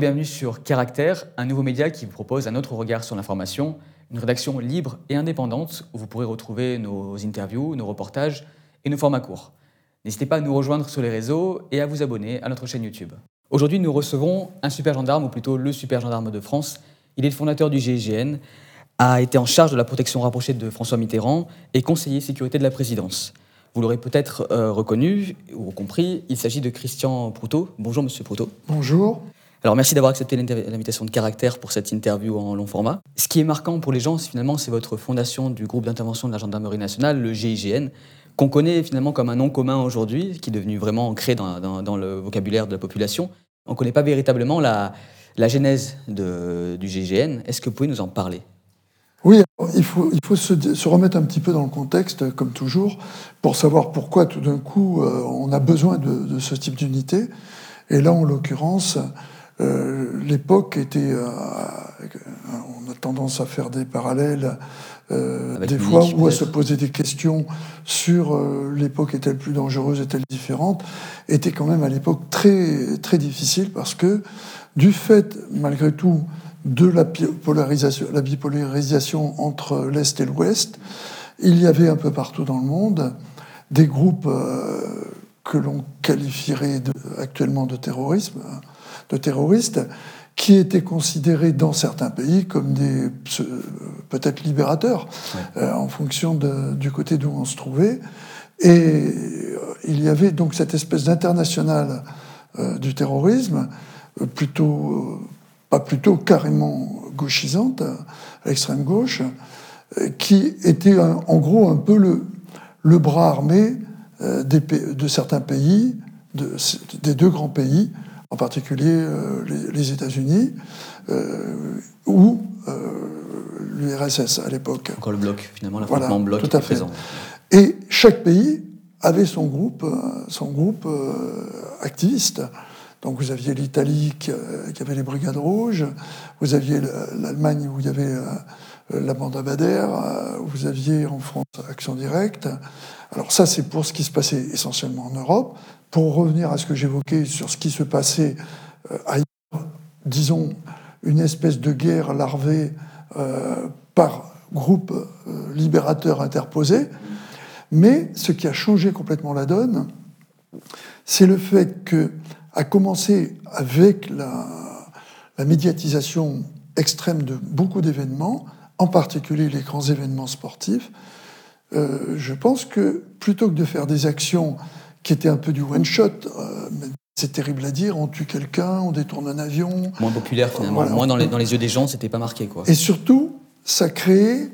Bienvenue sur Caractère, un nouveau média qui vous propose un autre regard sur l'information, une rédaction libre et indépendante où vous pourrez retrouver nos interviews, nos reportages et nos formats courts. N'hésitez pas à nous rejoindre sur les réseaux et à vous abonner à notre chaîne YouTube. Aujourd'hui, nous recevons un super gendarme, ou plutôt le super gendarme de France. Il est le fondateur du GIGN, a été en charge de la protection rapprochée de François Mitterrand et conseiller sécurité de la présidence. Vous l'aurez peut-être euh, reconnu ou compris, il s'agit de Christian Proutot. Bonjour Monsieur Proutot. Bonjour. Alors merci d'avoir accepté l'invitation de Caractère pour cette interview en long format. Ce qui est marquant pour les gens, finalement, c'est votre fondation du groupe d'intervention de la gendarmerie nationale, le GIGN, qu'on connaît finalement comme un nom commun aujourd'hui, qui est devenu vraiment ancré dans, le vocabulaire de la population. On ne connaît pas véritablement la, genèse du GIGN. Est-ce que vous pouvez nous en parler? Oui, il faut, se, remettre un petit peu dans le contexte, comme toujours, pour savoir pourquoi tout d'un coup euh, on a besoin de ce type d'unité. Et là, en l'occurrence, euh, l'époque était. Euh, on a tendance à faire des parallèles euh, des fois ou à se poser des questions sur l'époque est-elle plus dangereuse, est-elle différente, était quand même à l'époque très, très difficile parce que du fait, malgré tout, de la polarisation, la bipolarisation entre l'Est et l'Ouest, il y avait un peu partout dans le monde des groupes que l'on qualifierait actuellement de terrorisme, de terroristes qui étaient considérés dans certains pays comme des peut-être libérateurs euh, en fonction de, du côté d'où on se trouvait. Et euh, il y avait donc cette espèce d'international euh, du terrorisme, plutôt pas plutôt carrément gauchisante, à l'extrême gauche, qui était en gros un peu le, le bras armé des, de certains pays, de, des deux grands pays, en particulier euh, les, États-Unis, euh, ou euh, l'URSS à l'époque. Encore le bloc, finalement, l'affrontement bloc tout à fait. présent. Et chaque pays avait son groupe, son groupe activiste. Donc vous aviez l'Italie qui, avait les Brigades Rouges, vous aviez l'Allemagne où il y avait la bande Abadère, vous aviez en France Action Directe. Alors ça, c'est pour ce qui se passait essentiellement en Europe pour revenir à ce que j'évoquais sur ce qui se passait euh, ailleurs, disons, une espèce de guerre larvée euh, par groupe euh, libérateur interposé. Mais ce qui a changé complètement la donne, c'est le fait que, à commencer avec la, médiatisation extrême de beaucoup d'événements, en particulier les grands événements sportifs, je pense que plutôt que de faire des actions qui était un peu du one-shot. Euh, c'est terrible à dire, on tue quelqu'un, on détourne un avion. Moins populaire finalement, moins dans les, dans les, yeux des gens, c'était pas marqué. Quoi. Et surtout, ça crée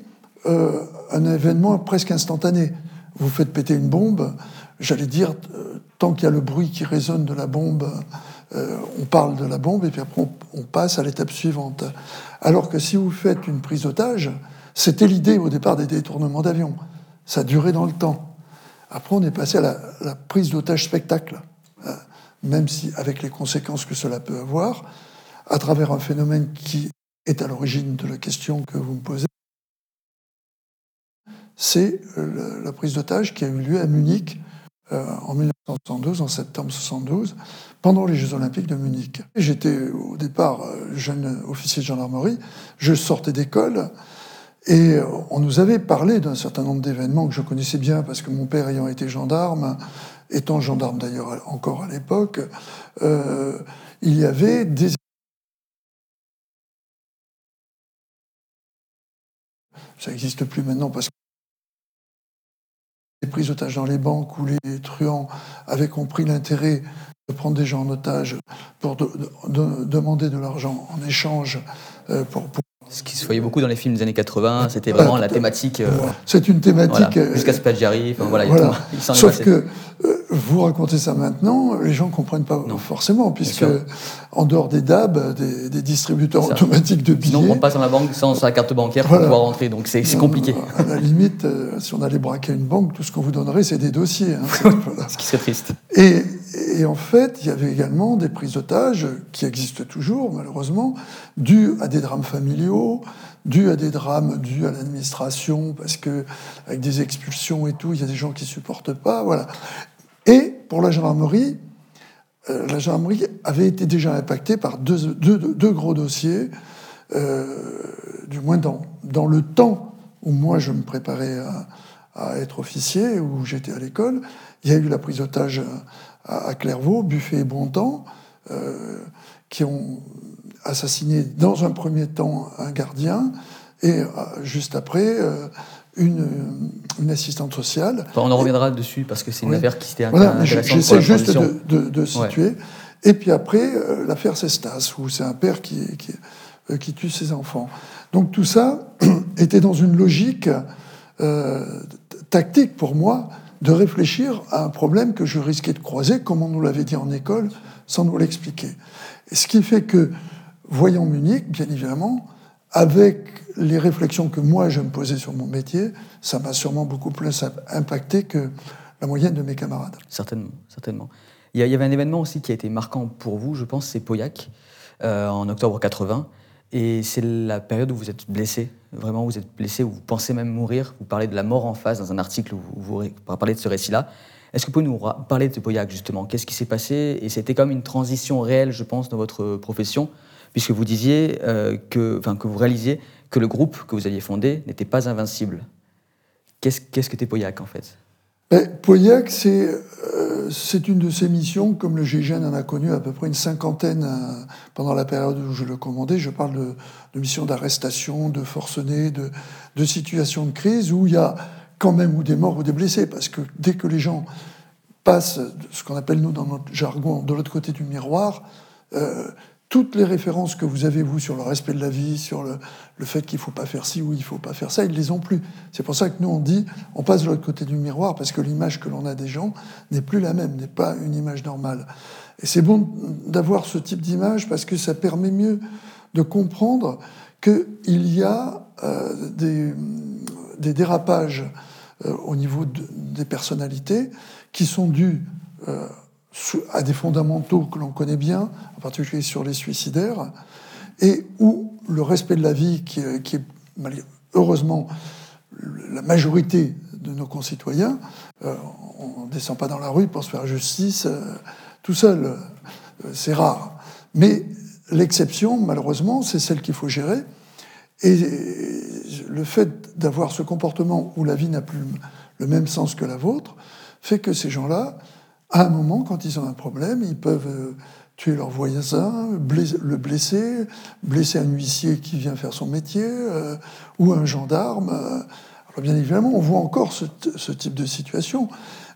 euh, un événement presque instantané. Vous faites péter une bombe, j'allais dire, euh, tant qu'il y a le bruit qui résonne de la bombe, on parle de la bombe et puis après on, passe à l'étape suivante. Alors que si vous faites une prise d'otage, c'était l'idée au départ des détournements d'avions. Ça durait dans le temps. Après, on est passé à la, prise d'otage spectacle, hein, même si avec les conséquences que cela peut avoir, à travers un phénomène qui est à l'origine de la question que vous me posez, c'est euh, la prise d'otage qui a eu lieu à Munich euh, en 1972, en septembre 1972, pendant les Jeux Olympiques de Munich. J'étais au départ euh, jeune officier de gendarmerie, je sortais d'école, et on nous avait parlé d'un certain nombre d'événements que je connaissais bien parce que mon père ayant été gendarme, étant gendarme d'ailleurs encore à l'époque, euh, il y avait des... Ça n'existe plus maintenant parce que les prises d'otages dans les banques où les truands avaient compris l'intérêt de prendre des gens en otage pour demander de l'argent en échange euh, pour ce qui se voyait beaucoup dans les films des années 80, c'était vraiment la thématique. Euh, c'est une thématique. Euh, Jusqu'à Spadjari, enfin voilà. Sauf que euh, vous racontez ça maintenant, les gens ne comprennent pas forcément, puisque en dehors des DAB, des, distributeurs automatiques de billets. Sinon, on passe dans la banque sans sa carte bancaire pour pouvoir rentrer, donc c'est compliqué. À la limite, si on allait braquer une banque, tout ce qu'on vous donnerait, c'est des dossiers. Hein, ce qui serait triste. Et, et, en fait, il y avait également des prises d'otages qui existent toujours, malheureusement, dues à des drames familiaux, dues à des drames dus à l'administration, parce que avec des expulsions et tout, il y a des gens qui supportent pas, voilà. Et pour la gendarmerie, euh, la gendarmerie avait été déjà impactée par deux, gros dossiers, euh, du moins dans, dans le temps où moi je me préparais à, être officier, où j'étais à l'école. Il y a eu la prise d'otage à, Clairvaux, Buffet et Bontemps, euh, qui ont assassiné dans un premier temps un gardien et juste après une, une, assistante sociale. on en reviendra dessus parce que c'est une affaire qui s'était voilà, J'essaie juste de, de, situer. Et puis après, euh, l'affaire Cestas, où c'est un père qui, qui, euh, qui, tue ses enfants. Donc tout ça était dans une logique euh, tactique pour moi de réfléchir à un problème que je risquais de croiser, comme on nous l'avait dit en école, sans nous l'expliquer. Ce qui fait que, voyant Munich, bien évidemment, avec les réflexions que moi je me posais sur mon métier, ça m'a sûrement beaucoup plus impacté que la moyenne de mes camarades. Certainement, certainement. Il y avait un événement aussi qui a été marquant pour vous, je pense, c'est Pauillac, euh, en octobre 80. Et c'est la période où vous êtes blessé, vraiment vous êtes blessé, où vous pensez même mourir. Vous parlez de la mort en face dans un article où vous, parlez de ce récit-là. Est-ce que vous pouvez nous parler de Pauillac, justement? Qu'est-ce qui s'est passé? Et c'était comme une transition réelle, je pense, dans votre profession puisque vous disiez euh, que, enfin, que vous réalisiez que le groupe que vous aviez fondé n'était pas invincible. Qu'est-ce qu'est-ce que Pauillac, en fait? Ben, euh, c'est une de ces missions, comme le GIGN en a connu à peu près une cinquantaine euh, pendant la période où je le commandais. Je parle de, missions d'arrestation, de forcenés, de, de situations de crise où il y a quand même ou des morts ou des blessés, parce que dès que les gens passent, ce qu'on appelle nous dans notre jargon, de l'autre côté du miroir, toutes les références que vous avez, vous, sur le respect de la vie, sur le, fait qu'il ne faut pas faire ci ou il ne faut pas faire ça, ils ne les ont plus. C'est pour ça que nous, on dit, on passe de l'autre côté du miroir, parce que l'image que l'on a des gens n'est plus la même, n'est pas une image normale. Et c'est bon d'avoir ce type d'image, parce que ça permet mieux de comprendre qu'il y a euh, des, dérapages euh, au niveau des personnalités qui sont dus... Euh, à des fondamentaux que l'on connaît bien, en particulier sur les suicidaires, et où le respect de la vie, qui, est heureusement la majorité de nos concitoyens, euh, on ne descend pas dans la rue pour se faire justice euh, tout seul, euh, c'est rare. Mais l'exception, malheureusement, c'est celle qu'il faut gérer. Et le fait d'avoir ce comportement où la vie n'a plus le même sens que la vôtre fait que ces gens-là à un moment, quand ils ont un problème, ils peuvent euh, tuer leur voisin, le blesser, blesser un huissier qui vient faire son métier, euh, ou un gendarme. Alors bien évidemment, on voit encore ce, type de situation.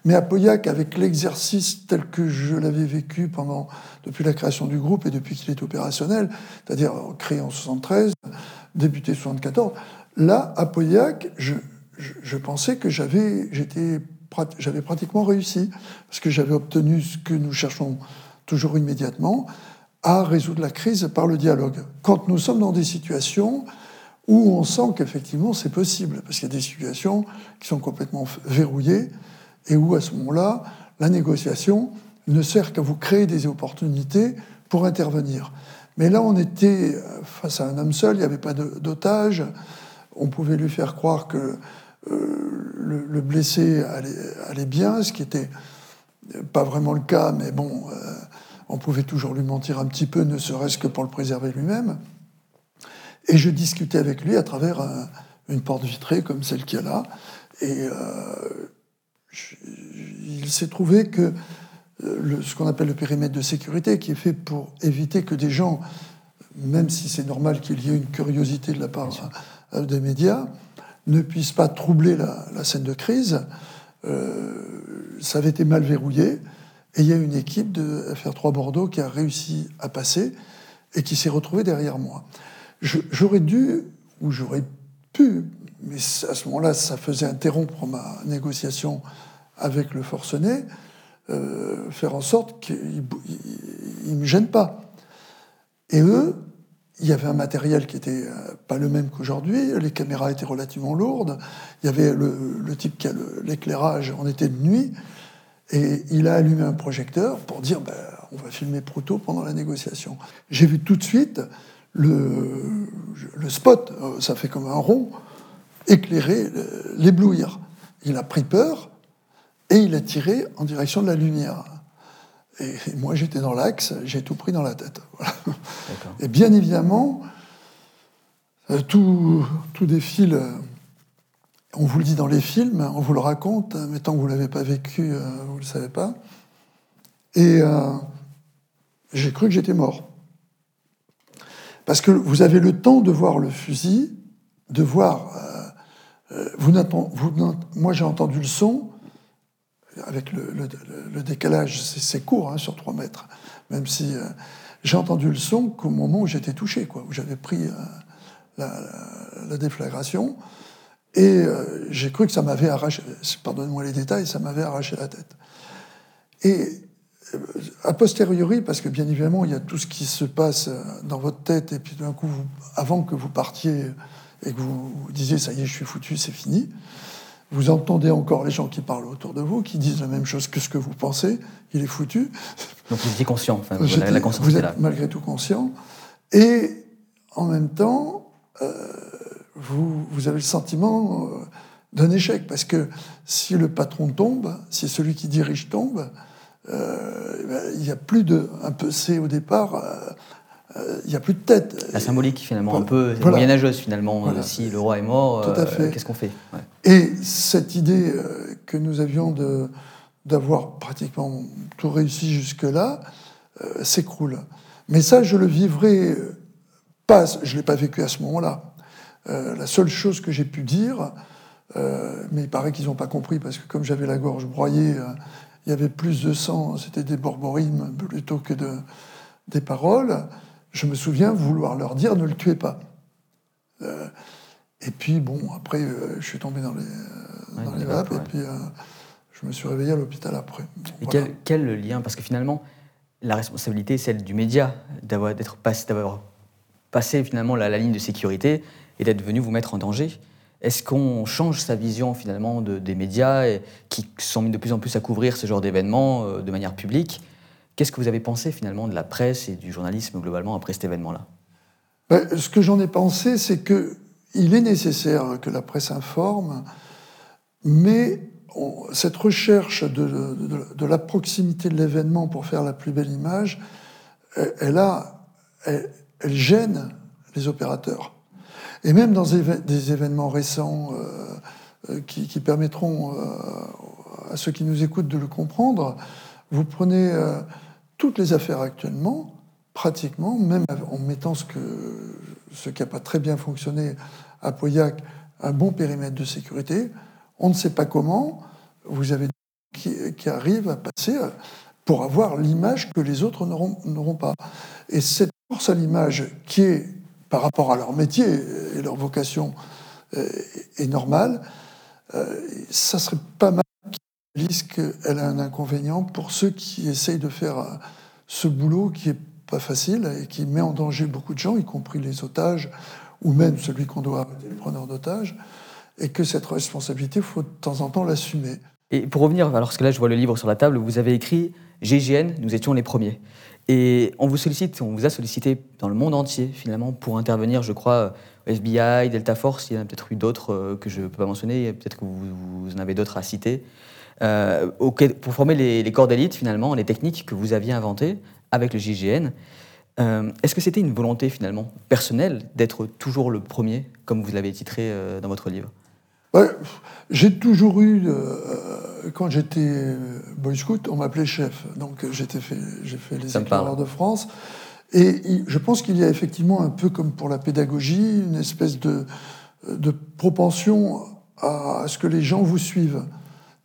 Mais à Pauillac, avec l'exercice tel que je l'avais vécu pendant, depuis la création du groupe et depuis qu'il est opérationnel, c'est-à-dire créé en 73, débuté en 74, là, à Pauillac, je, je pensais que j'avais, j'étais j'avais pratiquement réussi, parce que j'avais obtenu ce que nous cherchons toujours immédiatement, à résoudre la crise par le dialogue. Quand nous sommes dans des situations où on sent qu'effectivement c'est possible, parce qu'il y a des situations qui sont complètement verrouillées, et où à ce moment-là, la négociation ne sert qu'à vous créer des opportunités pour intervenir. Mais là, on était face à un homme seul, il n'y avait pas d'otage, on pouvait lui faire croire que euh, le, blessé allait, bien, ce qui n'était pas vraiment le cas, mais bon, euh, on pouvait toujours lui mentir un petit peu, ne serait-ce que pour le préserver lui-même. Et je discutais avec lui à travers une porte vitrée comme celle qu'il y a là. Et euh, il s'est trouvé que ce qu'on appelle le périmètre de sécurité, qui est fait pour éviter que des gens, même si c'est normal qu'il y ait une curiosité de la part des médias, ne puisse pas troubler la, scène de crise. Euh, ça avait été mal verrouillé. Et il y a une équipe de FR3 Bordeaux qui a réussi à passer et qui s'est retrouvée derrière moi. J'aurais dû, ou j'aurais pu, mais à ce moment-là, ça faisait interrompre ma négociation avec le forcené, euh, faire en sorte qu'il ne me gêne pas. Et eux, il y avait un matériel qui n'était euh, pas le même qu'aujourd'hui, les caméras étaient relativement lourdes, il y avait le, type qui a l'éclairage, on était de nuit, et il a allumé un projecteur pour dire ben, on va filmer Proto pendant la négociation. J'ai vu tout de suite le, spot, euh, ça fait comme un rond, éclairer, l'éblouir. Il a pris peur et il a tiré en direction de la lumière. Et, moi, j'étais dans l'axe, j'ai tout pris dans la tête. Et bien évidemment, euh, tout, tout défile. Euh, on vous le dit dans les films, on vous le raconte, mais tant que vous ne l'avez pas vécu, euh, vous ne le savez pas. Et j'ai cru que j'étais mort. Parce que vous avez le temps de voir le fusil, de voir. vous, vous moi, j'ai entendu le son, avec le, décalage, c'est court, hein, sur 3 mètres, même si euh, j'ai entendu le son qu'au moment où j'étais touché, où j'avais pris euh, la, déflagration, et euh, j'ai cru que ça m'avait arraché, pardonnez-moi les détails, ça m'avait arraché la tête. Et a posteriori, parce que bien évidemment, il y a tout ce qui se passe dans votre tête, et puis d'un coup, avant que vous partiez et que vous disiez, ça y est, je suis foutu, c'est fini, vous entendez encore les gens qui parlent autour de vous, qui disent la même chose que ce que vous pensez, il est foutu. Donc vous étiez conscient, enfin, vous, la, conscience vous êtes malgré tout conscient. Et en même temps, euh, vous, vous, avez le sentiment euh, d'un échec, parce que si le patron tombe, si celui qui dirige tombe, euh, il n'y a plus de un peu C au départ, euh, il n'y a plus de tête. La symbolique, finalement, un peu moyenâgeuse, finalement. Si le roi est mort, euh, qu'est-ce qu'on fait? Et cette idée euh, que nous avions d'avoir pratiquement tout réussi jusque-là s'écroule. Mais ça, je le vivrai pas, je ne l'ai pas vécu à ce moment-là. la seule chose que j'ai pu dire, mais il paraît qu'ils n'ont pas compris, parce que comme j'avais la gorge broyée, il y avait plus de sang, c'était des borborines plutôt que de, des paroles je me souviens vouloir leur dire ne le tuez pas. Euh, et puis, bon, après, euh, je suis tombé dans les, euh, dans les vapes, et puis je me suis réveillé à l'hôpital après. et quel, quel, lien Parce que finalement, la responsabilité, est celle du média, d'avoir passé, passé finalement la, ligne de sécurité et d'être venu vous mettre en danger. Est-ce qu'on change sa vision finalement de, des médias et, qui sont mis de plus en plus à couvrir ce genre d'événements de manière publique? Qu'est-ce que vous avez pensé finalement de la presse et du journalisme globalement après cet événement-là? Ben, Ce que j'en ai pensé, c'est qu'il est nécessaire que la presse informe, mais cette recherche de, la proximité de l'événement pour faire la plus belle image, elle, gêne les opérateurs. Et même dans des événements récents euh, euh, qui, permettront euh, à ceux qui nous écoutent de le comprendre, vous prenez toutes les affaires actuellement, pratiquement, même en mettant ce, que, ce qui n'a pas très bien fonctionné à Pauillac, un bon périmètre de sécurité, on ne sait pas comment, vous avez qui, qui arrivent à passer pour avoir l'image que les autres n'auront pas. Et cette force à l'image qui est, par rapport à leur métier et leur vocation, euh, est normale, euh, ça serait pas mal qu'elle a un inconvénient pour ceux qui essayent de faire euh, ce boulot qui est pas facile et qui met en danger beaucoup de gens, y compris les otages, ou même celui qu'on doit arrêter, le preneur d'otages, et que cette responsabilité, il faut de temps en temps l'assumer. Et pour revenir, alors que là je vois le livre sur la table, vous avez écrit GGN, nous étions les premiers. Et on vous sollicite, on vous a sollicité dans le monde entier finalement pour intervenir, je crois, FBI, Delta Force, il y en a peut-être eu d'autres euh, que je ne peux pas mentionner, peut-être que vous, en avez d'autres à citer. Euh, pour former les, corps d'élite, finalement, les techniques que vous aviez inventées avec le JGN. Euh, est-ce que c'était une volonté, finalement, personnelle d'être toujours le premier, comme vous l'avez titré euh, dans votre livre? J'ai toujours eu, quand j'étais Boy Scout, on m'appelait chef. Donc j'ai fait, les éclaireurs de France. Et je pense qu'il y a effectivement un peu comme pour la pédagogie, une espèce de, de propension à ce que les gens vous suivent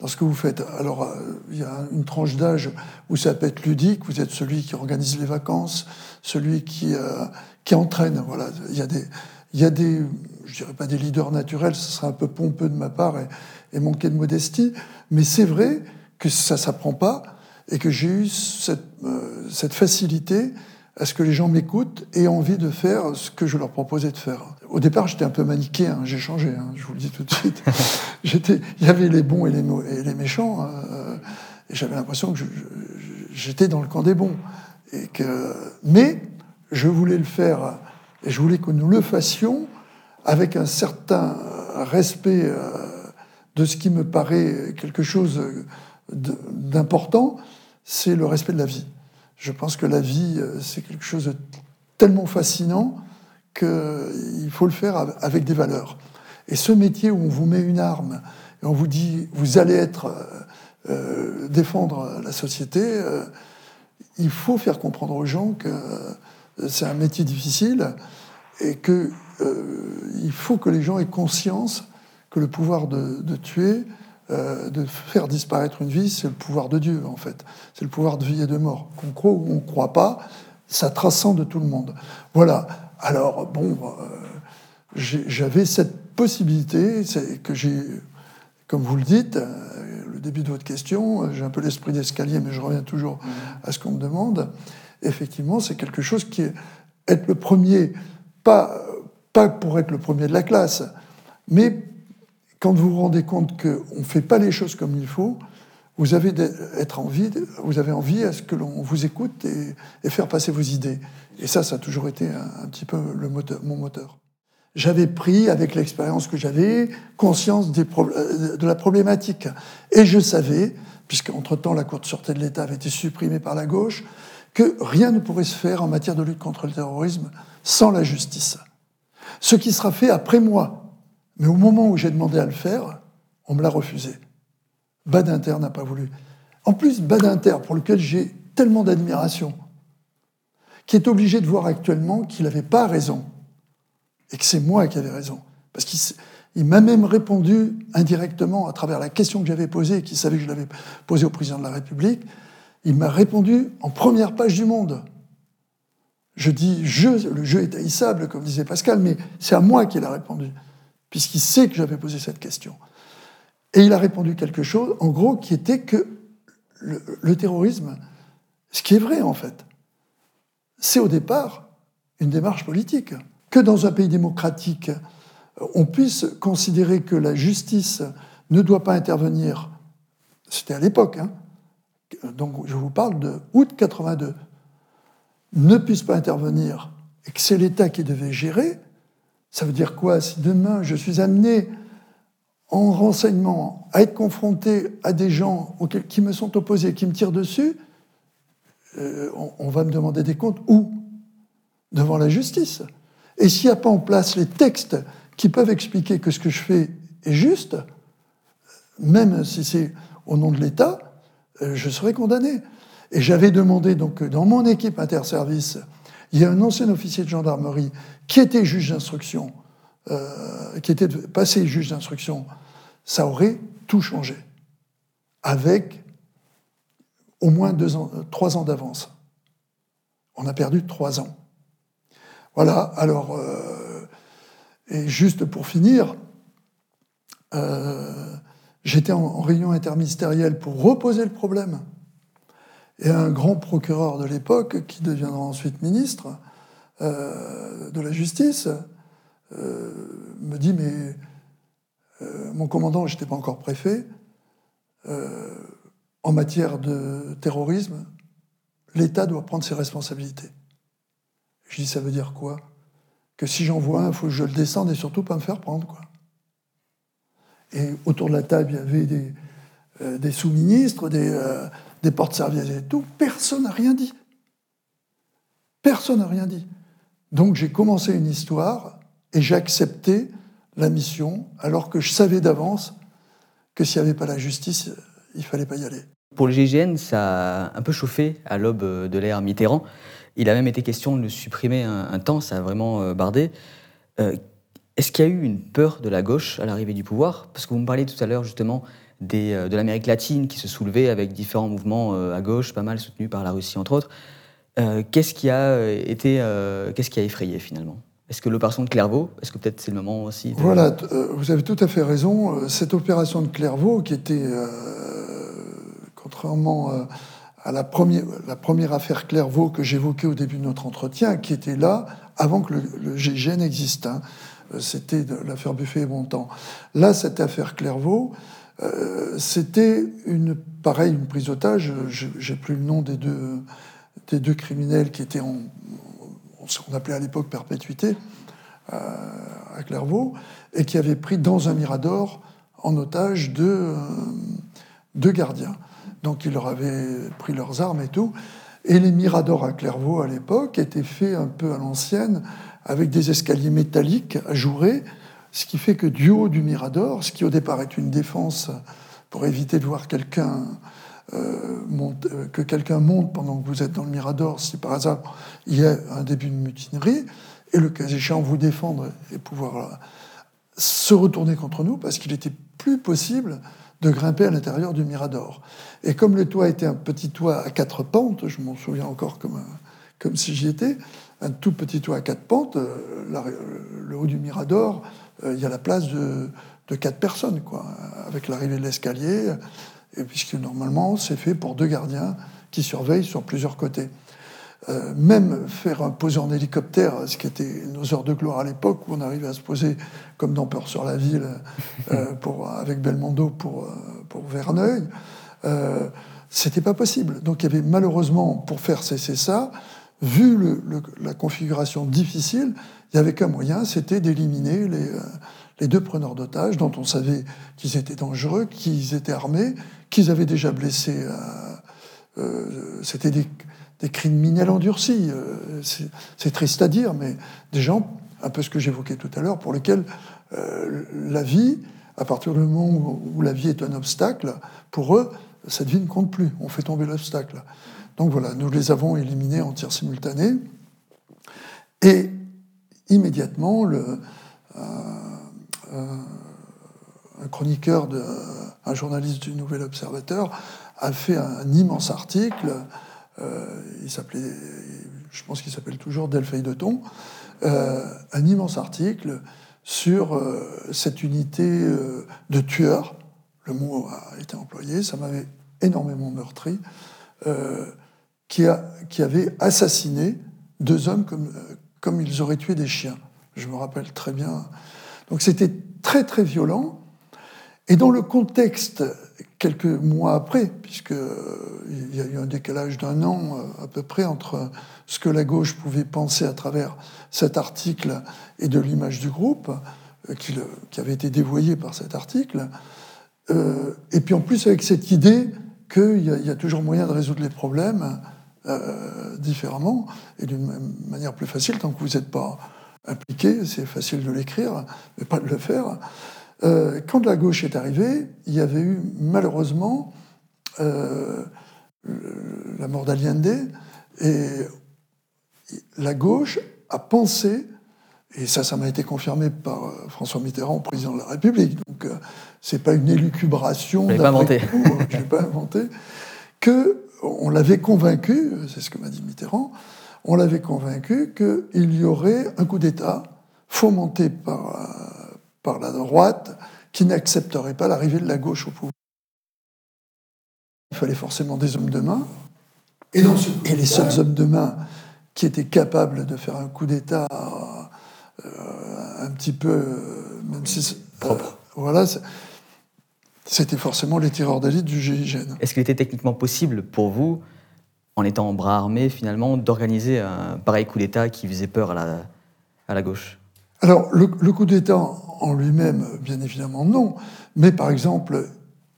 dans ce que vous faites. Alors, euh, il y a une tranche d'âge où ça peut être ludique, vous êtes celui qui organise les vacances, celui qui, euh, qui entraîne. Voilà. Il y a des, il y a des, je dirais pas des leaders naturels, ce serait un peu pompeux de ma part et, et manquer de modestie, mais c'est vrai que ça s'apprend pas et que j'ai eu cette, euh, cette facilité à ce que les gens m'écoutent et aient envie de faire ce que je leur proposais de faire. Au départ, j'étais un peu manichéen, j'ai changé, hein, je vous le dis tout de suite. j'étais, il y avait les bons et les, méchants, euh, et j'avais l'impression que j'étais dans le camp des bons. Et que, mais je voulais le faire, et je voulais que nous le fassions avec un certain respect euh, de ce qui me paraît quelque chose d'important, c'est le respect de la vie. Je pense que la vie, c'est quelque chose de tellement fascinant qu'il faut le faire avec des valeurs. Et ce métier où on vous met une arme et on vous dit vous allez être euh, euh, défendre la société, euh, il faut faire comprendre aux gens que c'est un métier difficile et que il faut que les gens aient conscience que le pouvoir de, tuer, de faire disparaître une vie, c'est le pouvoir de Dieu en fait. C'est le pouvoir de vie et de mort. Qu'on croit ou on ne croit pas, ça transcende tout le monde. Voilà. Alors bon, j'avais cette possibilité que j'ai comme vous le dites, euh, le début de votre question, euh, j'ai un peu l'esprit d'escalier, mais je reviens toujours à ce qu'on me demande. Effectivement, c'est quelque chose qui est être le premier, pas, pas pour être le premier de la classe, mais quand vous vous rendez compte qu'on ne fait pas les choses comme il faut, vous avez, être envie, vous avez envie à ce que l'on vous écoute et, faire passer vos idées. Et ça, ça a toujours été un, petit peu mon moteur j'avais pris, avec l'expérience que j'avais, conscience euh, de la problématique. Et je savais, puisqu'entre-temps la Cour de sûreté de l'État avait été supprimée par la gauche, que rien ne pourrait se faire en matière de lutte contre le terrorisme sans la justice. Ce qui sera fait après moi. Mais au moment où j'ai demandé à le faire, on me l'a refusé. Badinter n'a pas voulu. En plus, Badinter, pour lequel j'ai tellement d'admiration, qui est obligé de voir actuellement qu'il n'avait pas raison et que c'est moi qui avais raison. Parce qu'il m'a même répondu indirectement à travers la question que j'avais posée et qu'il savait que je l'avais posée au président de la République. Il m'a répondu en première page du Monde. Je dis jeu, le jeu est haïssable, comme disait Pascal, mais c'est à moi qu'il a répondu, puisqu'il sait que j'avais posé cette question. Et il a répondu quelque chose, en gros, qui était que le, terrorisme, ce qui est vrai en fait, c'est au départ une démarche politique. Que dans un pays démocratique, on puisse considérer que la justice ne doit pas intervenir, c'était à l'époque, hein, donc je vous parle de août 82, ne puisse pas intervenir et que c'est l'État qui devait gérer, ça veut dire quoi Si demain je suis amené en renseignement à être confronté à des gens qui me sont opposés, qui me tirent dessus, euh, on va me demander des comptes où? Devant la justice. Et s'il n'y a pas en place les textes qui peuvent expliquer que ce que je fais est juste, même si c'est au nom de l'État, euh, je serai condamné. Et j'avais demandé, donc, dans mon équipe interservice, il y a un ancien officier de gendarmerie qui était juge d'instruction, euh, qui était passé juge d'instruction, ça aurait tout changé, avec au moins deux ans, trois ans d'avance. On a perdu trois ans. Voilà, alors, euh, et juste pour finir, euh, j'étais en, réunion interministérielle pour reposer le problème. Et un grand procureur de l'époque, qui deviendra ensuite ministre euh, de la Justice, me dit, mais mon commandant, je n'étais pas encore préfet, en matière de terrorisme, l'État doit prendre ses responsabilités. Je dis, ça veut dire quoi? Que si j'en vois un, il faut que je le descende et surtout pas me faire prendre. Quoi. Et autour de la table, il y avait des, euh, sous-ministres, des, euh, des porte-services et tout. Personne n'a rien dit. Personne n'a rien dit. Donc j'ai commencé une histoire et j'ai accepté la mission alors que je savais d'avance que s'il n'y avait pas la justice, il fallait pas y aller. Pour le GIGN, ça a un peu chauffé à l'aube de l'ère Mitterrand. Il a même été question de le supprimer un, temps, ça a vraiment euh, bardé. Euh, est-ce qu'il y a eu une peur de la gauche à l'arrivée du pouvoir? Parce que vous me parliez tout à l'heure justement des, euh, de l'Amérique latine qui se soulevait avec différents mouvements à gauche, pas mal soutenus par la Russie entre autres. qu'est-ce qui a été, qu'est-ce qui a effrayé finalement? Est-ce que l'opération de Clairvaux, est-ce que peut-être c'est le moment aussi Voilà, vous avez tout à fait raison. Cette opération de Clairvaux, qui était, contrairement à la première, la première affaire Clairvaux que j'évoquais au début de notre entretien, qui était là avant que le, le GIGN existe. Hein. Euh, c'était l'affaire Buffet et Bontemps. Là, cette affaire Clairvaux, euh, c'était une pareille, une prise d'otage. J'ai plus le nom des deux, des deux criminels qui étaient en, ce qu'on appelait à l'époque perpétuité euh, à Clairvaux, et qui avaient pris dans un mirador en otage deux, deux gardiens. donc il leur avait pris leurs armes et tout. Et les miradors à Clairvaux à l'époque étaient faits un peu à l'ancienne, avec des escaliers métalliques ajourés, ce qui fait que du haut du mirador, ce qui au départ est une défense pour éviter de voir quelqu'un euh, euh, que quelqu'un monte pendant que vous êtes dans le mirador, si par hasard il y a un début de mutinerie, et le cas échéant vous défendre et pouvoir euh, se retourner contre nous, parce qu'il était plus possible de grimper à l'intérieur du mirador. Et comme le toit était un petit toit à quatre pentes, je m'en souviens encore comme, comme si j'y étais, un tout petit toit à quatre pentes, le haut du mirador, il y a la place de, de quatre personnes, quoi, avec l'arrivée de l'escalier, puisque normalement c'est fait pour deux gardiens qui surveillent sur plusieurs côtés. Euh, même faire un poser en hélicoptère, ce qui était nos heures de gloire à l'époque, où on arrivait à se poser comme dans Peur sur la ville, euh, pour, avec Belmondo pour, euh, pour Verneuil, c'était pas possible. Donc il y avait malheureusement, pour faire cesser ça, vu la configuration difficile, il n'y avait qu'un moyen, c'était d'éliminer les, les deux preneurs d'otages, dont on savait qu'ils étaient dangereux, qu'ils étaient armés, qu'ils avaient déjà blessé. Euh, euh, C'était des, des, criminels endurcis. Euh, c'est triste à dire, mais des gens, un peu ce que j'évoquais tout à l'heure, pour lesquels euh, la vie, à partir du moment où la vie est un obstacle, pour eux, cette vie ne compte plus. On fait tomber l'obstacle. Donc voilà, nous les avons éliminés en tir simultané. Et immédiatement, le, un chroniqueur, un journaliste du Nouvel Observateur, a fait un, immense article. Euh, il s'appelait, je pense qu'il s'appelle toujours Delphine de Thon, euh, un immense article sur euh, cette unité de tueurs. Le mot a été employé, ça m'avait énormément meurtri, qui, a, qui avait assassiné deux hommes comme, comme ils auraient tué des chiens. Je me rappelle très bien donc c'était très très violent. Et dans le contexte, quelques mois après, puisqu'il euh, y a eu un décalage d'un an euh, à peu près entre ce que la gauche pouvait penser à travers cet article et de l'image du groupe, euh, qui, avait été dévoyé par cet article, et puis en plus avec cette idée qu'il y, a toujours moyen de résoudre les problèmes différemment et d'une manière plus facile tant que vous n'êtes pas impliqué, c'est facile de l'écrire, mais pas de le faire. Euh, quand la gauche est arrivée, il y avait eu malheureusement euh, la mort d'Allende, et la gauche a pensé, et ça, ça m'a été confirmé par euh, François Mitterrand, président de la République, donc c'est pas une élucubration, je pas inventé, je pas inventé, que on l'avait convaincu, c'est ce que m'a dit Mitterrand, on l'avait convaincu qu'il y aurait un coup d'État fomenté par, euh, par la droite qui n'accepterait pas l'arrivée de la gauche au pouvoir. Il fallait forcément des hommes de main. Et, les seuls hommes de main qui étaient capables de faire un coup d'État euh, un petit peu, euh, même si propre. voilà, c'était forcément les tireurs d'élite du GIGN. Est-ce qu'il était techniquement possible pour vous en étant en bras armés, finalement, d'organiser un pareil coup d'État qui faisait peur à la, à la gauche Alors, le, coup d'État en lui-même, bien évidemment, non. Mais par exemple,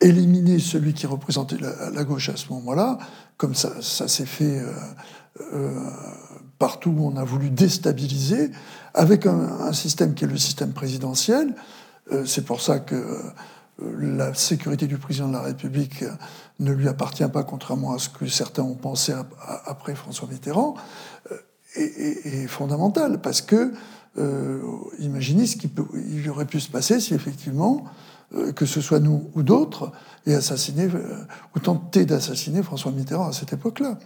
éliminer celui qui représentait la, gauche à ce moment-là, comme ça, ça s'est fait euh, euh, partout où on a voulu déstabiliser, avec un, système qui est le système présidentiel. Euh, c'est pour ça que la sécurité du président de la République ne lui appartient pas, contrairement à ce que certains ont pensé après François Mitterrand, euh, est, fondamental. Parce que, euh, imaginez ce qu'il il aurait pu se passer si effectivement, euh, que ce soit nous ou d'autres, et assassiner, ou tenter d'assassiner François Mitterrand à cette époque-là.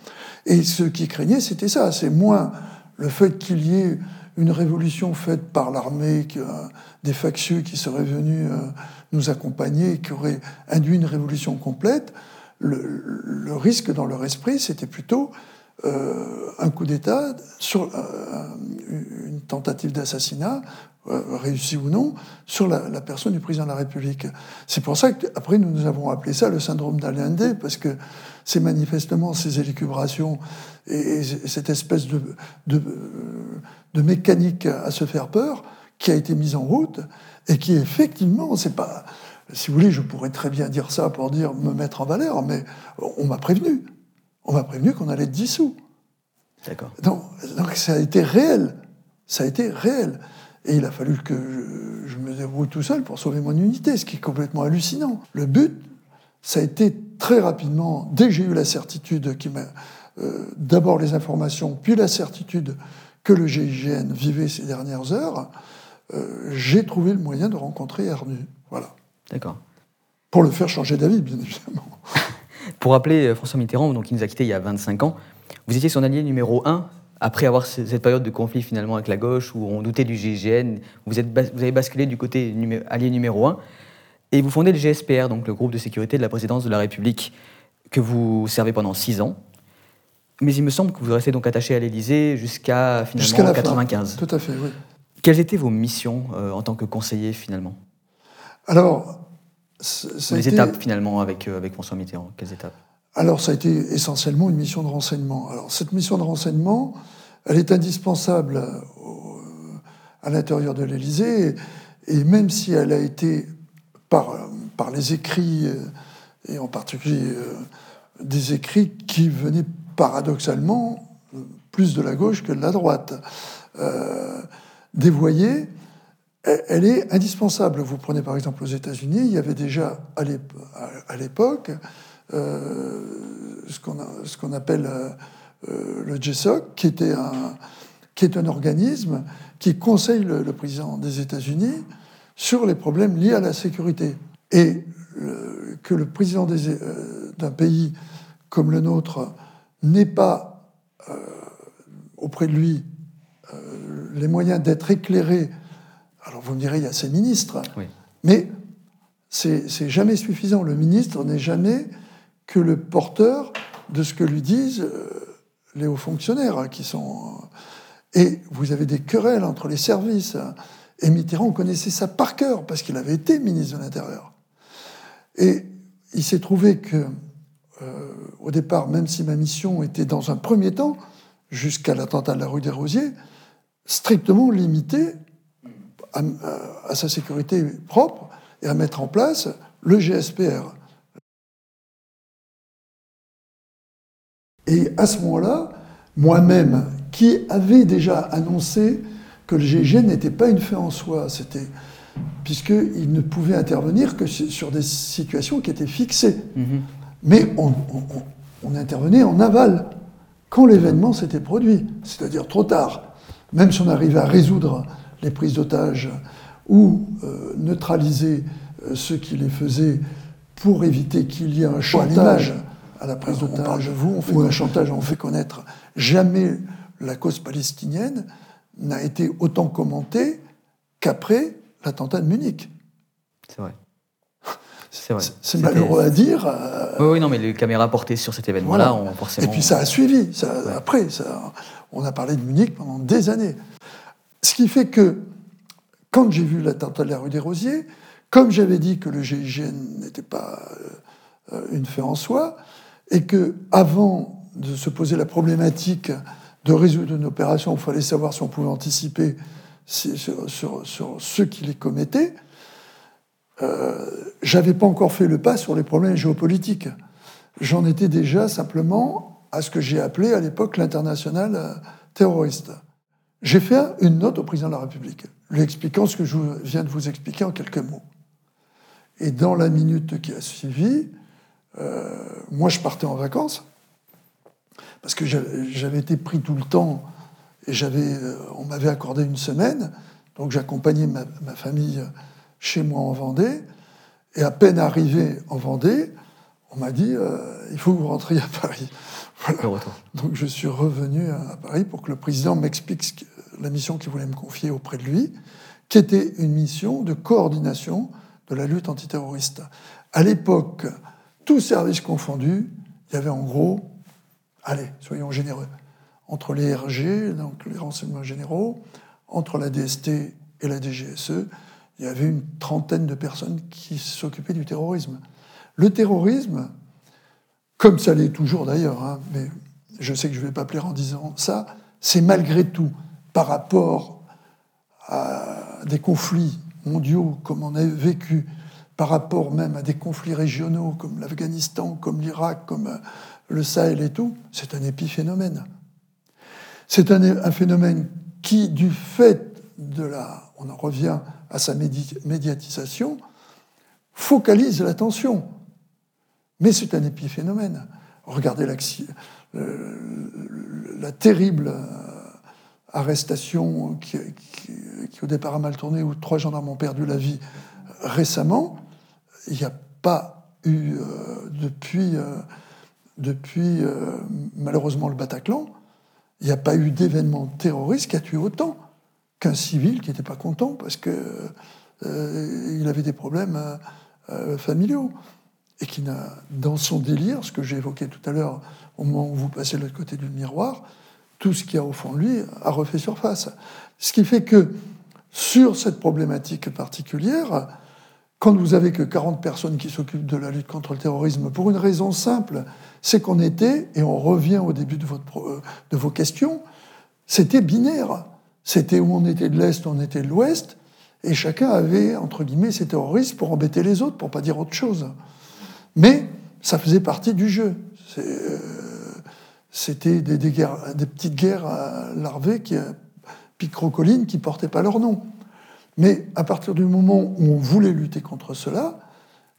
Et ce qui craignait, c'était ça. C'est moins le fait qu'il y ait une révolution faite par l'armée, des factieux qui seraient venus nous accompagner, qui auraient induit une révolution complète, le, risque dans leur esprit, c'était plutôt euh, un coup d'État sur euh, une tentative d'assassinat, euh, réussi ou non, sur la, personne du président de la République. C'est pour ça qu'après, nous, nous avons appelé ça le syndrome d'Allende, parce que c'est manifestement ces élucubrations et, cette espèce de, de, mécanique à se faire peur qui a été mise en route et qui effectivement, c'est pas, si vous voulez, je pourrais très bien dire ça pour dire me mettre en valeur, mais on m'a prévenu. On m'a prévenu qu'on allait être dissous. D'accord. Donc, donc, ça a été réel. Ça a été réel. Et il a fallu que je, je, me débrouille tout seul pour sauver mon unité, ce qui est complètement hallucinant. Le but, ça a été très rapidement, dès que j'ai eu la certitude qui m'a. Euh, D'abord les informations, puis la certitude que le GIGN vivait ces dernières heures, euh, j'ai trouvé le moyen de rencontrer Ernu. Voilà. D'accord. Pour le faire changer d'avis, bien évidemment. Pour rappeler euh, François Mitterrand, donc, il nous a quittés il y a 25 ans, vous étiez son allié numéro 1 après avoir cette période de conflit finalement avec la gauche où on doutait du GIGN. Vous, êtes, vous avez basculé du côté allié numéro 1 et vous fondez le GSPR, donc le groupe de sécurité de la présidence de la République, que vous servez pendant 6 ans. Mais il me semble que vous restez donc attaché à l'Élysée jusqu'à finalement 1995. Tout à fait, oui. Quelles étaient vos missions euh, en tant que conseiller finalement? Alors, les été... étapes finalement avec, euh, avec François Mitterrand, quelles étapes? Alors, ça a été essentiellement une mission de renseignement. Alors, cette mission de renseignement, elle est indispensable au, à l'intérieur de l'Élysée, et, et, même si elle a été par, par les écrits, et en particulier euh, des écrits qui venaient paradoxalement plus de la gauche que de la droite, euh, dévoyée, elle est indispensable. Vous prenez par exemple aux États-Unis, il y avait déjà à l'époque euh, ce qu'on appelle euh, le GSOC, qui, était un, qui est un organisme qui conseille le, président des États-Unis sur les problèmes liés à la sécurité. Et le, que le président euh, d'un pays comme le nôtre n'ait pas euh, auprès de lui euh, les moyens d'être éclairé, alors vous me direz, il y a ses ministres, oui. mais c'est jamais suffisant. Le ministre n'est jamais que le porteur de ce que lui disent les hauts fonctionnaires hein, qui sont. Et vous avez des querelles entre les services. Et Mitterrand connaissait ça par cœur parce qu'il avait été ministre de l'Intérieur. Et il s'est trouvé que, euh, au départ, même si ma mission était dans un premier temps, jusqu'à l'attentat de la rue des Rosiers, strictement limitée à, à, sa sécurité propre et à mettre en place le GSPR. Et à ce moment-là, moi-même, qui avait déjà annoncé que le GIGN n'était pas une fin en soi, c'était puisqu'il ne pouvait intervenir que sur des situations qui étaient fixées. Mm -hmm. Mais on, on, on, intervenait en aval, quand l'événement s'était produit, c'est-à-dire trop tard. Même si on arrivait à résoudre les prises d'otages ou euh, neutraliser euh, ceux qui les faisaient pour éviter qu'il y ait un chantage à la prise d'otage ou un chantage, on fait connaître. Jamais la cause palestinienne n'a été autant commentée qu'après l'attentat de Munich. C'est vrai. C'est vrai. C'est malheureux à dire. Euh... Oui, oui, non, mais les caméras portées sur cet événement-là voilà. ont forcément. Et puis ça a suivi. Ça, ouais. Après, ça, on a parlé de Munich pendant des années. Ce qui fait que, quand j'ai vu l'attentat de la rue des Rosiers, comme j'avais dit que le GIGN n'était pas euh, une fin en soi, et que avant de se poser la problématique de résoudre une opération, il fallait savoir si on pouvait anticiper sur, ceux qui les commettaient, euh, j'avais pas encore fait le pas sur les problèmes géopolitiques. J'en étais déjà simplement à ce que j'ai appelé à l'époque l'international terroriste. J'ai fait une note au président de la République, lui expliquant ce que je viens de vous expliquer en quelques mots. Et dans la minute qui a suivi, euh, moi je partais en vacances, parce que j'avais été pris tout le temps et j'avais, on m'avait accordé une semaine, donc j'accompagnais ma, ma, famille chez moi en Vendée. Et à peine arrivé en Vendée, on m'a dit euh, il faut que vous rentriez à Paris. Donc je suis revenu à Paris pour que le président m'explique la mission qu'il voulait me confier auprès de lui, qui était une mission de coordination de la lutte antiterroriste. À l'époque, tous services confondus, il y avait en gros, allez, soyons généreux, entre les RG, donc les renseignements généraux, entre la DST et la DGSE, il y avait une trentaine de personnes qui s'occupaient du terrorisme. Le terrorisme, comme ça l'est toujours d'ailleurs, hein, mais je sais que je ne vais pas plaire en disant ça, c'est malgré tout, par rapport à des conflits mondiaux comme on a vécu par rapport même à des conflits régionaux comme l'Afghanistan, comme l'Irak, comme euh, le Sahel et tout, c'est un épiphénomène. C'est un, phénomène qui, du fait de la, on en revient à sa médiatisation, focalise l'attention. Mais c'est un épiphénomène. Regardez la terrible euh, arrestation qui, au départ a mal tourné, où trois gendarmes ont perdu la vie récemment il n'y a pas eu, euh, depuis, euh, depuis euh, malheureusement le Bataclan, il n'y a pas eu d'événement terroriste qui a tué autant qu'un civil qui n'était pas content parce qu'il il avait des problèmes familiaux et qui n'a, dans son délire, ce que j'ai évoqué tout à l'heure au moment où vous passez de l'autre côté du miroir, tout ce qu'il y a au fond de lui a refait surface. Ce qui fait que sur cette problématique particulière, quand vous avez que 40 personnes qui s'occupent de la lutte contre le terrorisme, pour une raison simple, c'est qu'on était, et on revient au début euh, de vos questions, c'était binaire. C'était où on était de l'Est, on était de l'Ouest, et chacun avait, entre guillemets, ses terroristes pour embêter les autres, pour pas dire autre chose. Mais ça faisait partie du jeu. Euh, c'était des, petites guerres larvées, qui, picrocolines, qui portaient pas leur nom. Mais à partir du moment où on voulait lutter contre cela,